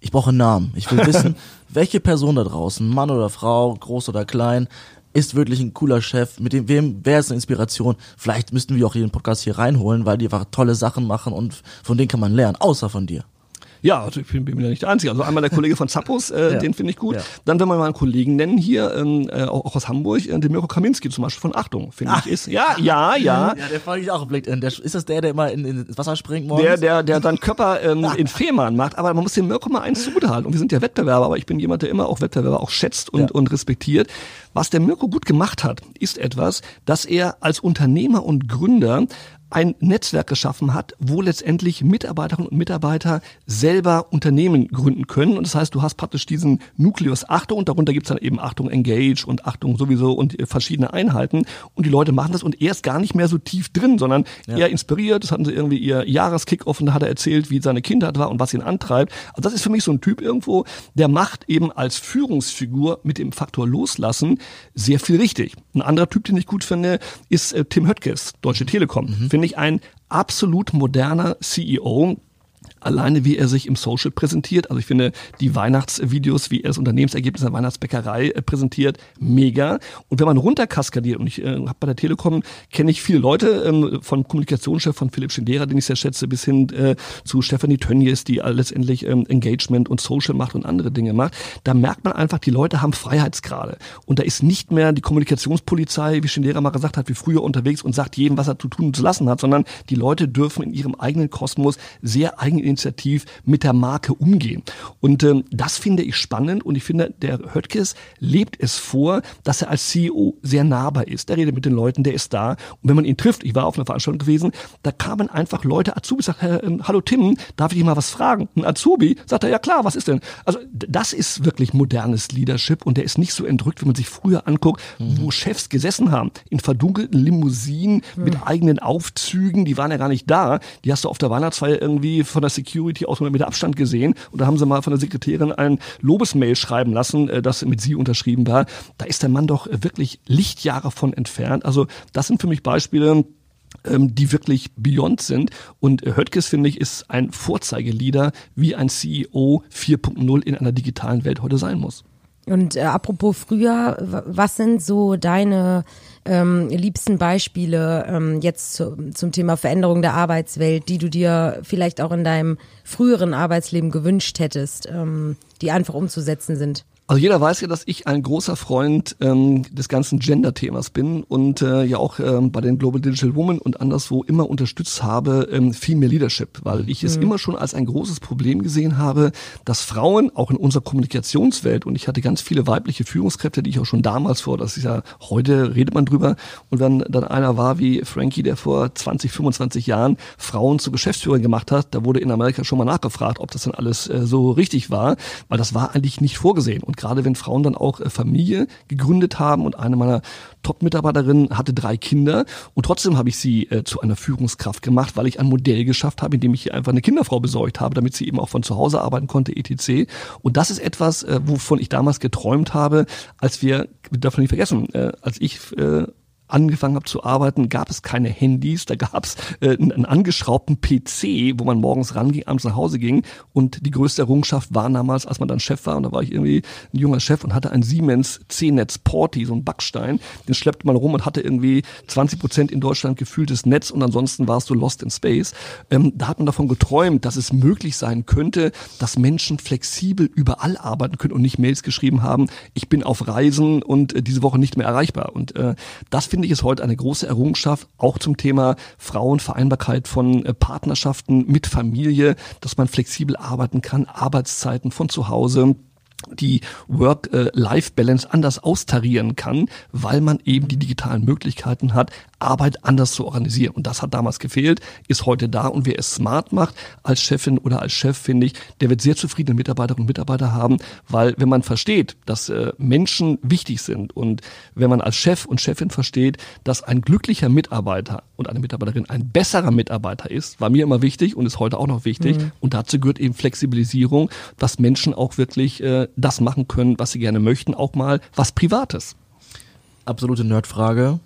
Ich brauche einen Namen. Ich will wissen, welche Person da draußen, Mann oder Frau, groß oder klein, ist wirklich ein cooler Chef, mit dem wem wer ist eine Inspiration. Vielleicht müssten wir auch jeden Podcast hier reinholen, weil die einfach tolle Sachen machen und von denen kann man lernen, außer von dir. Ja, also ich bin, bin ja nicht der Einzige. Also einmal der Kollege von Zappos, äh, ja. den finde ich gut. Ja. Dann, wenn wir mal einen Kollegen nennen hier, ähm, äh, auch aus Hamburg, äh, den Mirko Kaminski zum Beispiel von Achtung, finde ich ist. Ja, ja, ja. Ja, der fand ich auch im Blick. Der, ist das der, der immer in, in ins Wasser springt morgens? Der, der, der dann Körper ähm, in Fehmarn macht. Aber man muss dem Mirko mal eins zugutehalten. Und wir sind ja Wettbewerber, aber ich bin jemand, der immer auch Wettbewerber auch schätzt und, und respektiert. Was der Mirko gut gemacht hat, ist etwas, dass er als Unternehmer und Gründer ein Netzwerk geschaffen hat, wo letztendlich Mitarbeiterinnen und Mitarbeiter selber Unternehmen gründen können. Und das heißt, du hast praktisch diesen Nukleus Achtung und darunter gibt's dann eben Achtung Engage und Achtung sowieso und verschiedene Einheiten. Und die Leute machen das und er ist gar nicht mehr so tief drin, sondern ja. eher inspiriert. Das hatten sie irgendwie ihr Jahreskickoff und da hat er erzählt, wie seine Kindheit war und was ihn antreibt. Also das ist für mich so ein Typ irgendwo, der macht eben als Führungsfigur mit dem Faktor Loslassen sehr viel richtig. Ein anderer Typ, den ich gut finde, ist äh, Tim Höttges, Deutsche Telekom. Mhm. Finde ich ein absolut moderner CEO, alleine wie er sich im Social präsentiert. Also ich finde die Weihnachtsvideos, wie er das Unternehmensergebnis der Weihnachtsbäckerei äh, präsentiert, mega. Und wenn man runterkaskadiert, und ich äh, habe bei der Telekom, kenne ich viele Leute, ähm, von Kommunikationschef von Philipp Schindera, den ich sehr schätze, bis hin äh, zu Stefanie Tönnies, die letztendlich ähm, Engagement und Social macht und andere Dinge macht. Da merkt man einfach, die Leute haben Freiheitsgrade. Und da ist nicht mehr die Kommunikationspolizei, wie Schindera mal gesagt hat, wie früher unterwegs und sagt jedem, was er zu tun und zu lassen hat, sondern die Leute dürfen in ihrem eigenen Kosmos sehr eigeninitiativ mit der Marke umgehen. Und ähm, das finde ich spannend und ich finde, der Höttges lebt es vor, dass er als CEO sehr nahbar ist. Der redet mit den Leuten, der ist da. Und wenn man ihn trifft, ich war auf einer Veranstaltung gewesen, da kamen einfach Leute, Azubi sagt, äh, hallo Tim, darf ich dich mal was fragen? Ein Azubi sagt er, ja klar, was ist denn? Also das ist wirklich modernes Leadership und der ist nicht so entrückt, wenn man sich früher anguckt, mhm. wo Chefs gesessen haben, in verdunkelten Limousinen mhm. mit eigenen Aufzügen, die waren ja gar nicht da. Die hast du auf der Weihnachtsfeier irgendwie von der Security aus mit Abstand gesehen und da haben sie mal von der Sekretärin ein Lobesmail schreiben lassen, äh, das mit sie unterschrieben war. Da ist der Mann doch wirklich Lichtjahre von entfernt. Also das sind für mich Beispiele, ähm, die wirklich beyond sind. Und Höttges, finde ich, ist ein Vorzeigeleader, wie ein CEO 4.0 in einer digitalen Welt heute sein muss. Und äh, apropos früher, was sind so deine ähm, liebsten Beispiele ähm, jetzt zu, zum Thema Veränderung der Arbeitswelt, die du dir vielleicht auch in deinem früheren Arbeitsleben gewünscht hättest, ähm, die einfach umzusetzen sind? Also jeder weiß ja, dass ich ein großer Freund ähm, des ganzen Gender-Themas bin und äh, ja auch ähm, bei den Global Digital Women und anderswo immer unterstützt habe, ähm, Female Leadership, weil ich mhm. es immer schon als ein großes Problem gesehen habe, dass Frauen auch in unserer Kommunikationswelt und ich hatte ganz viele weibliche Führungskräfte, die ich auch schon damals vor, das ist ja heute redet man drüber und wenn dann einer war wie Frankie, der vor 20, 25 Jahren Frauen zu Geschäftsführern gemacht hat, da wurde in Amerika schon mal nachgefragt, ob das dann alles äh, so richtig war, weil das war eigentlich nicht vorgesehen. Und und gerade wenn Frauen dann auch äh, Familie gegründet haben und eine meiner Top-Mitarbeiterinnen hatte drei Kinder und trotzdem habe ich sie äh, zu einer Führungskraft gemacht, weil ich ein Modell geschafft habe, in ich ihr einfach eine Kinderfrau besorgt habe, damit sie eben auch von zu Hause arbeiten konnte, etc. Und das ist etwas, äh, wovon ich damals geträumt habe, als wir, wir dürfen nicht vergessen, äh, als ich äh, angefangen habe zu arbeiten, gab es keine Handys, da gab es äh, einen angeschraubten PC, wo man morgens ranging, abends nach Hause ging. Und die größte Errungenschaft war damals, als man dann Chef war und da war ich irgendwie ein junger Chef und hatte ein Siemens C-Netz Porti, so ein Backstein, den schleppte man rum und hatte irgendwie 20 Prozent in Deutschland gefühltes Netz und ansonsten warst du lost in space. Ähm, da hat man davon geträumt, dass es möglich sein könnte, dass Menschen flexibel überall arbeiten können und nicht Mails geschrieben haben, ich bin auf Reisen und äh, diese Woche nicht mehr erreichbar. Und äh, das finde ich ist heute eine große Errungenschaft, auch zum Thema Frauenvereinbarkeit von äh, Partnerschaften mit Familie, dass man flexibel arbeiten kann, Arbeitszeiten von zu Hause die Work-Life-Balance anders austarieren kann, weil man eben die digitalen Möglichkeiten hat, Arbeit anders zu organisieren. Und das hat damals gefehlt, ist heute da. Und wer es smart macht, als Chefin oder als Chef, finde ich, der wird sehr zufriedene Mitarbeiterinnen und Mitarbeiter haben, weil wenn man versteht, dass äh, Menschen wichtig sind und wenn man als Chef und Chefin versteht, dass ein glücklicher Mitarbeiter und eine Mitarbeiterin ein besserer Mitarbeiter ist, war mir immer wichtig und ist heute auch noch wichtig. Mhm. Und dazu gehört eben Flexibilisierung, dass Menschen auch wirklich äh, das machen können, was sie gerne möchten, auch mal was Privates. Absolute Nerdfrage.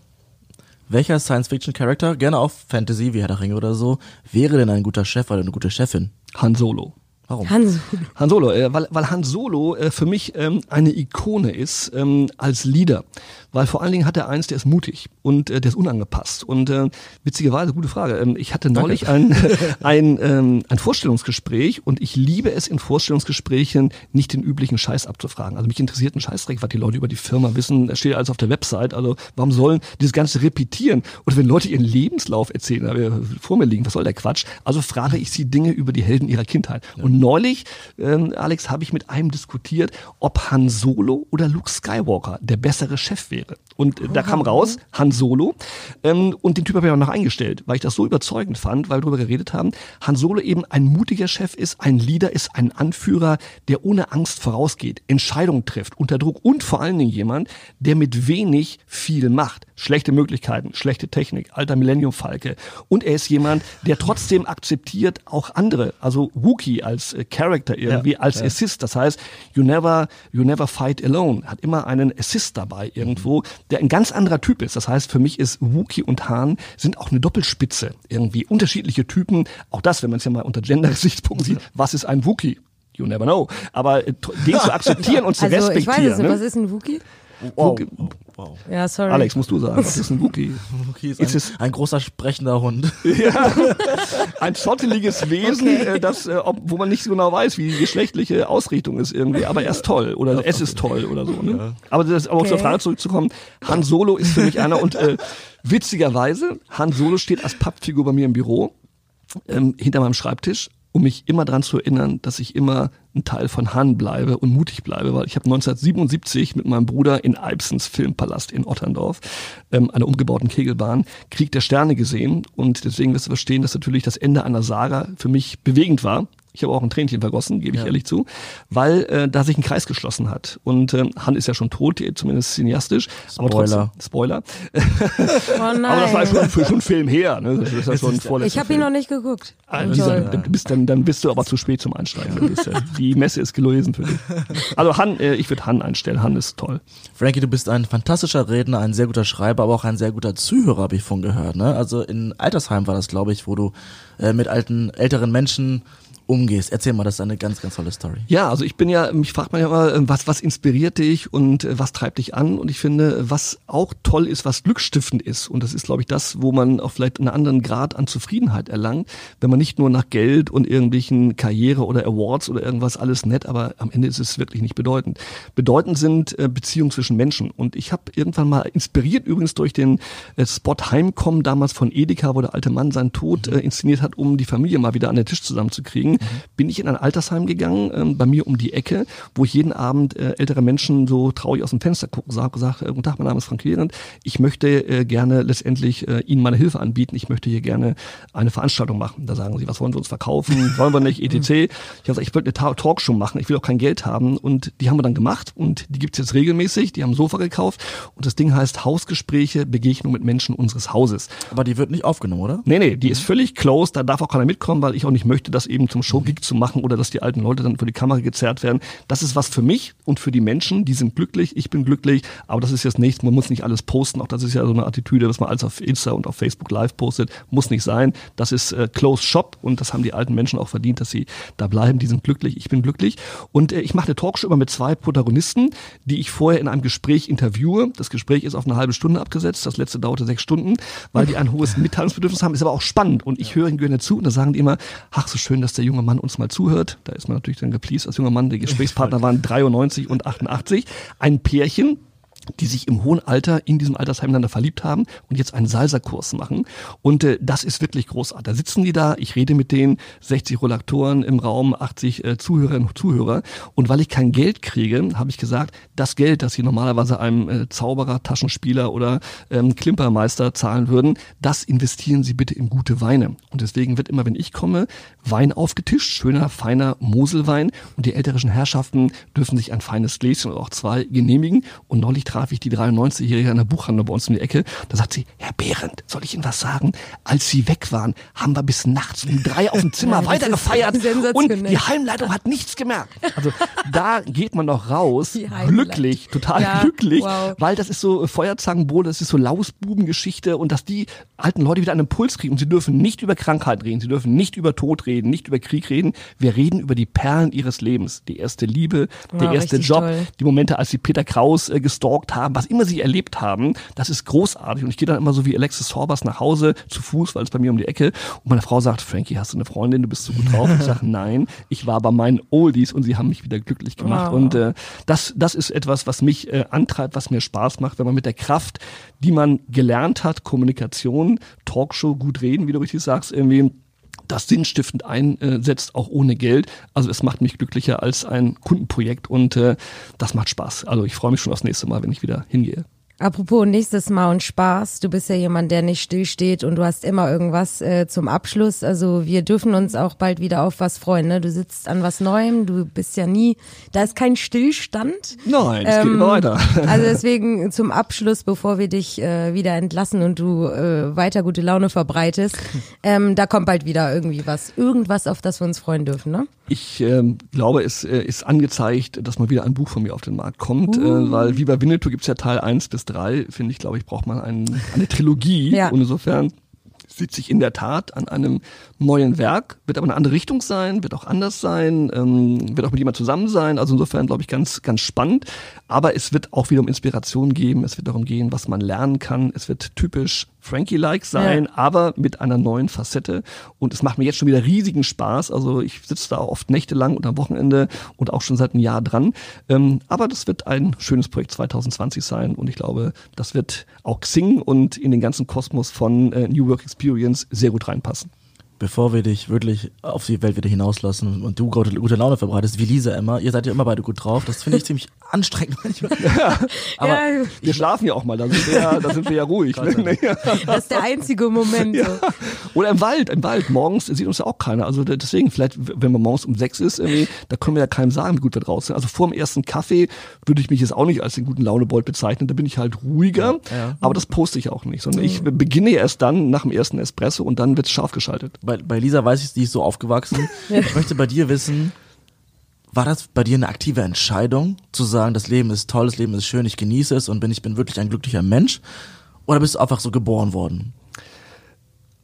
Welcher Science-Fiction-Charakter, gerne auch Fantasy wie Herr der Ringe oder so, wäre denn ein guter Chef oder eine gute Chefin? Han Solo. Warum? Han Solo. Han Solo, äh, weil, weil Han Solo äh, für mich ähm, eine Ikone ist ähm, als Leader weil vor allen Dingen hat er eins, der ist mutig und äh, der ist unangepasst. Und äh, witzigerweise, gute Frage, ähm, ich hatte neulich ein, ein, ähm, ein Vorstellungsgespräch und ich liebe es in Vorstellungsgesprächen nicht den üblichen Scheiß abzufragen. Also mich interessiert ein Scheißdreck, was die Leute über die Firma wissen. Da steht alles auf der Website. Also warum sollen dieses Ganze repetieren? Oder wenn Leute ihren Lebenslauf erzählen, da wir vor mir liegen, was soll der Quatsch? Also frage ich sie Dinge über die Helden ihrer Kindheit. Ja. Und neulich, ähm, Alex, habe ich mit einem diskutiert, ob Han Solo oder Luke Skywalker der bessere Chef wäre wäre. Und äh, da kam raus Han Solo ähm, und den Typ habe ich auch noch eingestellt, weil ich das so überzeugend fand, weil wir darüber geredet haben. Han Solo eben ein mutiger Chef ist, ein Leader ist, ein Anführer, der ohne Angst vorausgeht, Entscheidungen trifft, unter Druck und vor allen Dingen jemand, der mit wenig viel macht. Schlechte Möglichkeiten, schlechte Technik, alter Millennium Falke. Und er ist jemand, der trotzdem akzeptiert auch andere, also Wookie als äh, Character irgendwie, ja, als ja. Assist. Das heißt, you never, you never fight alone. Hat immer einen Assist dabei irgendwo, der ein ganz anderer Typ ist. Das heißt, für mich ist Wookie und Hahn sind auch eine Doppelspitze. Irgendwie unterschiedliche Typen. Auch das, wenn man es ja mal unter Gender-Gesichtspunkten sieht. Was ist ein Wookie? You never know. Aber äh, den zu akzeptieren und zu also, respektieren. Ich weiß es, ne? was ist ein Wookie? Wow. Wow. Ja, sorry. Alex, musst du sagen, was ist ein Wookie? Wookie ist, ein, ist ein, großer sprechender Hund. ja, ein schotteliges Wesen, okay. äh, das, äh, ob, wo man nicht so genau weiß, wie die geschlechtliche Ausrichtung ist irgendwie, aber er ist toll oder ja, es ist toll oder so. Ne? Ja. Aber, das, aber okay. zur Frage zurückzukommen, Han Solo ist für mich einer und äh, witzigerweise, Han Solo steht als Pappfigur bei mir im Büro ähm, hinter meinem Schreibtisch um mich immer dran zu erinnern, dass ich immer ein Teil von Han bleibe und mutig bleibe, weil ich habe 1977 mit meinem Bruder in Eibsens Filmpalast in Otterndorf, ähm, einer umgebauten Kegelbahn, Krieg der Sterne gesehen. Und deswegen wirst du verstehen, dass natürlich das Ende einer Saga für mich bewegend war ich habe auch ein Tränchen vergossen, gebe ich ja. ehrlich zu, weil äh, da sich ein Kreis geschlossen hat. Und äh, Han ist ja schon tot, zumindest cineastisch. Spoiler. Aber trotzdem, Spoiler. Oh nein. aber das war schon für schon ein Film her. Ne? Das ist ja schon ich habe ihn noch nicht geguckt. Also, dann, bist, dann, dann bist du aber zu spät zum Einsteigen. Die Messe ist gelesen für dich. Also Han, äh, ich würde Han einstellen. Han ist toll. Frankie, du bist ein fantastischer Redner, ein sehr guter Schreiber, aber auch ein sehr guter Zuhörer, habe ich von gehört. Ne? Also in Altersheim war das, glaube ich, wo du äh, mit alten, älteren Menschen umgehst. Erzähl mal, das ist eine ganz, ganz tolle Story. Ja, also ich bin ja, mich fragt man ja immer, ähm, was, was inspiriert dich und äh, was treibt dich an? Und ich finde, was auch toll ist, was glücksstiftend ist, und das ist, glaube ich, das, wo man auch vielleicht einen anderen Grad an Zufriedenheit erlangt, wenn man nicht nur nach Geld und irgendwelchen Karriere oder Awards oder irgendwas alles nett, aber am Ende ist es wirklich nicht bedeutend. Bedeutend sind äh, Beziehungen zwischen Menschen. Und ich habe irgendwann mal inspiriert übrigens durch den äh, Spot Heimkommen damals von Edeka, wo der alte Mann seinen Tod mhm. äh, inszeniert hat, um die Familie mal wieder an den Tisch zusammenzukriegen bin ich in ein Altersheim gegangen, ähm, bei mir um die Ecke, wo ich jeden Abend äh, ältere Menschen so traurig aus dem Fenster gucken sah, gesagt, äh, guten Tag, mein Name ist Frank Lehrend, ich möchte äh, gerne letztendlich äh, Ihnen meine Hilfe anbieten, ich möchte hier gerne eine Veranstaltung machen. Da sagen sie, was wollen Sie uns verkaufen, wollen wir nicht, etc. Ich habe gesagt, ich wollte eine Talkshow machen, ich will auch kein Geld haben. Und die haben wir dann gemacht und die gibt's jetzt regelmäßig, die haben ein Sofa gekauft. Und das Ding heißt Hausgespräche, Begegnung mit Menschen unseres Hauses. Aber die wird nicht aufgenommen, oder? Nee, nee, die ist völlig closed, da darf auch keiner mitkommen, weil ich auch nicht möchte, dass eben zum Showgig zu machen oder dass die alten Leute dann vor die Kamera gezerrt werden. Das ist was für mich und für die Menschen, die sind glücklich, ich bin glücklich, aber das ist jetzt nichts, man muss nicht alles posten, auch das ist ja so eine Attitüde, dass man alles auf Insta und auf Facebook live postet, muss nicht sein. Das ist äh, Close Shop und das haben die alten Menschen auch verdient, dass sie da bleiben, die sind glücklich, ich bin glücklich. Und äh, ich mache eine Talkshow immer mit zwei Protagonisten, die ich vorher in einem Gespräch interviewe. Das Gespräch ist auf eine halbe Stunde abgesetzt, das letzte dauerte sechs Stunden, weil die ein hohes Mitteilungsbedürfnis haben, ist aber auch spannend. Und ich höre ihnen gerne zu und da sagen die immer, ach so schön, dass der junge Mann uns mal zuhört zuhört, da ist man natürlich dann gepleased als junger Mann. Die Gesprächspartner waren 93 und 88. Ein Pärchen, die sich im hohen Alter in diesem Altersheim dann verliebt haben und jetzt einen Salsa-Kurs machen. Und äh, das ist wirklich großartig. Da sitzen die da, ich rede mit denen, 60 Rollaktoren im Raum, 80 äh, Zuhörerinnen und Zuhörer. Und weil ich kein Geld kriege, habe ich gesagt, das Geld, das sie normalerweise einem äh, Zauberer, Taschenspieler oder ähm, Klimpermeister zahlen würden, das investieren sie bitte in gute Weine. Und deswegen wird immer, wenn ich komme, Wein aufgetischt, schöner, feiner Moselwein. Und die älterischen Herrschaften dürfen sich ein feines Gläschen oder auch zwei genehmigen. Und neulich traf ich die 93-Jährige an der Buchhandlung bei uns in die Ecke. Da sagt sie, Herr Behrendt, soll ich Ihnen was sagen? Als Sie weg waren, haben wir bis nachts um drei auf dem Zimmer ja, weiter gefeiert und die Heimleitung hat nichts gemerkt. Also da geht man doch raus, glücklich, total ja, glücklich, wow. weil das ist so Feuerzangenbowle, das ist so Lausbubengeschichte und dass die alten Leute wieder einen Impuls kriegen und sie dürfen nicht über Krankheit reden, sie dürfen nicht über Tod reden, nicht über Krieg reden. Wir reden über die Perlen ihres Lebens, die erste Liebe, der erste Job, toll. die Momente, als sie Peter Kraus äh, gestalkt gestalkt haben, was immer sie erlebt haben, das ist großartig. Und ich gehe dann immer so wie Alexis Sorbas nach Hause zu Fuß, weil es bei mir um die Ecke. Und meine Frau sagt, Frankie, hast du eine Freundin? Du bist so gut drauf. ich sage, nein, ich war bei meinen Oldies und sie haben mich wieder glücklich gemacht. Wow. Und äh, das, das ist etwas, was mich äh, antreibt, was mir Spaß macht, wenn man mit der Kraft, die man gelernt hat, Kommunikation, Talkshow, gut reden, wie du richtig sagst, irgendwie das sinnstiftend einsetzt, auch ohne Geld. Also es macht mich glücklicher als ein Kundenprojekt und äh, das macht Spaß. Also ich freue mich schon aufs nächste Mal, wenn ich wieder hingehe. Apropos nächstes Mal und Spaß, du bist ja jemand, der nicht stillsteht und du hast immer irgendwas äh, zum Abschluss. Also wir dürfen uns auch bald wieder auf was freuen. Ne? Du sitzt an was Neuem, du bist ja nie, da ist kein Stillstand. Nein, es ähm, geht immer weiter. Also deswegen zum Abschluss, bevor wir dich äh, wieder entlassen und du äh, weiter gute Laune verbreitest, ähm, da kommt bald wieder irgendwie was, irgendwas, auf das wir uns freuen dürfen. Ne? Ich ähm, glaube, es äh, ist angezeigt, dass mal wieder ein Buch von mir auf den Markt kommt, uh. äh, weil wie bei Winnetou gibt's ja Teil 1 bis 3, finde ich, glaube ich, braucht man ein, eine Trilogie. ja. Und insofern sitze ich in der Tat an einem neuen Werk, wird aber eine andere Richtung sein, wird auch anders sein, ähm, wird auch mit jemand zusammen sein. Also insofern glaube ich ganz, ganz spannend. Aber es wird auch wieder um Inspiration geben. Es wird darum gehen, was man lernen kann. Es wird typisch Frankie-like sein, ja. aber mit einer neuen Facette. Und es macht mir jetzt schon wieder riesigen Spaß. Also ich sitze da oft nächtelang und am Wochenende und auch schon seit einem Jahr dran. Ähm, aber das wird ein schönes Projekt 2020 sein. Und ich glaube, das wird auch Xing und in den ganzen Kosmos von äh, New Work Experience sehr gut reinpassen bevor wir dich wirklich auf die Welt wieder hinauslassen und du gute, gute Laune verbreitest, wie Lisa immer, ihr seid ja immer beide gut drauf. Das finde ich ziemlich anstrengend manchmal. Ja, aber ja. wir schlafen ja auch mal, da sind wir ja, da sind wir ja ruhig. Ne? Das ist der einzige Moment. Ja. Oder im Wald, im Wald. Morgens sieht uns ja auch keiner. Also deswegen, vielleicht, wenn man morgens um sechs ist, irgendwie, da können wir ja keinem sagen, wie gut wir draußen sind. Also vor dem ersten Kaffee würde ich mich jetzt auch nicht als den guten Launebold bezeichnen. Da bin ich halt ruhiger. Ja, aber das poste ich auch nicht, sondern ich beginne erst dann nach dem ersten Espresso und dann wird's scharf geschaltet bei, bei Lisa weiß ich, die ist so aufgewachsen. Ich möchte bei dir wissen, war das bei dir eine aktive Entscheidung, zu sagen, das Leben ist toll, das Leben ist schön, ich genieße es und bin ich bin wirklich ein glücklicher Mensch? Oder bist du einfach so geboren worden?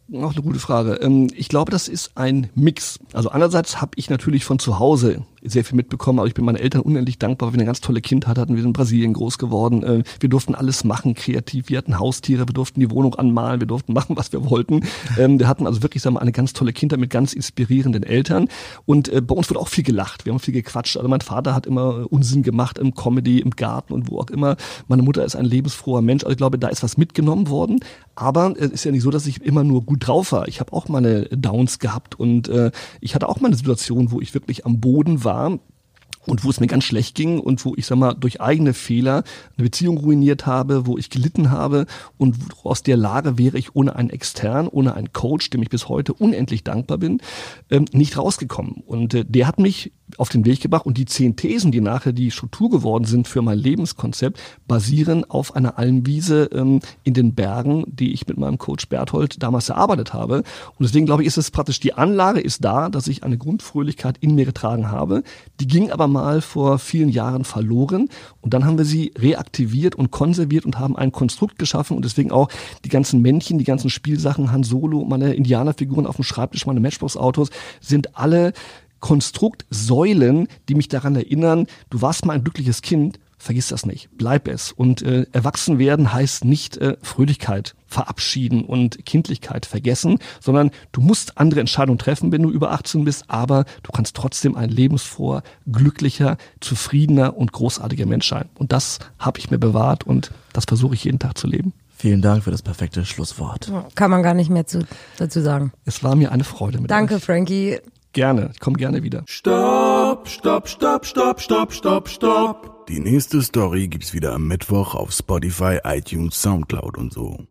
Noch eine gute Frage. Ähm, ich glaube, das ist ein Mix. Also einerseits habe ich natürlich von zu Hause sehr viel mitbekommen, aber ich bin meinen Eltern unendlich dankbar, weil wir eine ganz tolle Kindheit hatten. Wir sind in Brasilien groß geworden. Äh, wir durften alles machen, kreativ. Wir hatten Haustiere, wir durften die Wohnung anmalen, wir durften machen, was wir wollten. Ähm, wir hatten also wirklich sagen wir, eine ganz tolle Kindheit mit ganz inspirierenden Eltern. Und äh, bei uns wird auch viel gelacht. Wir haben viel gequatscht. Also mein Vater hat immer Unsinn gemacht im Comedy, im Garten und wo auch immer. Meine Mutter ist ein lebensfroher Mensch. Also ich glaube, da ist was mitgenommen worden. Aber es ist ja nicht so, dass ich immer nur gut drauf war. Ich habe auch meine Downs gehabt und äh, ich hatte auch mal Situation, wo ich wirklich am Boden war war und wo es mir ganz schlecht ging und wo ich sag mal durch eigene Fehler eine Beziehung ruiniert habe, wo ich gelitten habe und aus der Lage wäre ich ohne einen extern, ohne einen Coach, dem ich bis heute unendlich dankbar bin, ähm, nicht rausgekommen. Und äh, der hat mich auf den Weg gebracht und die zehn Thesen, die nachher die Struktur geworden sind für mein Lebenskonzept, basieren auf einer Almwiese ähm, in den Bergen, die ich mit meinem Coach Berthold damals erarbeitet habe. Und deswegen glaube ich, ist es praktisch, die Anlage ist da, dass ich eine Grundfröhlichkeit in mir getragen habe. Die ging aber mal vor vielen Jahren verloren. Und dann haben wir sie reaktiviert und konserviert und haben ein Konstrukt geschaffen. Und deswegen auch die ganzen Männchen, die ganzen Spielsachen, Han Solo, meine Indianerfiguren auf dem Schreibtisch, meine Matchbox-Autos sind alle Konstruktsäulen, die mich daran erinnern, du warst mal ein glückliches Kind, vergiss das nicht, bleib es. Und äh, erwachsen werden heißt nicht äh, Fröhlichkeit verabschieden und Kindlichkeit vergessen, sondern du musst andere Entscheidungen treffen, wenn du über 18 bist, aber du kannst trotzdem ein lebensfroher, glücklicher, zufriedener und großartiger Mensch sein. Und das habe ich mir bewahrt und das versuche ich jeden Tag zu leben. Vielen Dank für das perfekte Schlusswort. Kann man gar nicht mehr zu, dazu sagen. Es war mir eine Freude mit Danke, euch. Frankie. Gerne, ich komme gerne wieder. Stopp, stopp, stopp, stopp, stopp, stopp, stopp. Die nächste Story gibt's wieder am Mittwoch auf Spotify, iTunes, Soundcloud und so.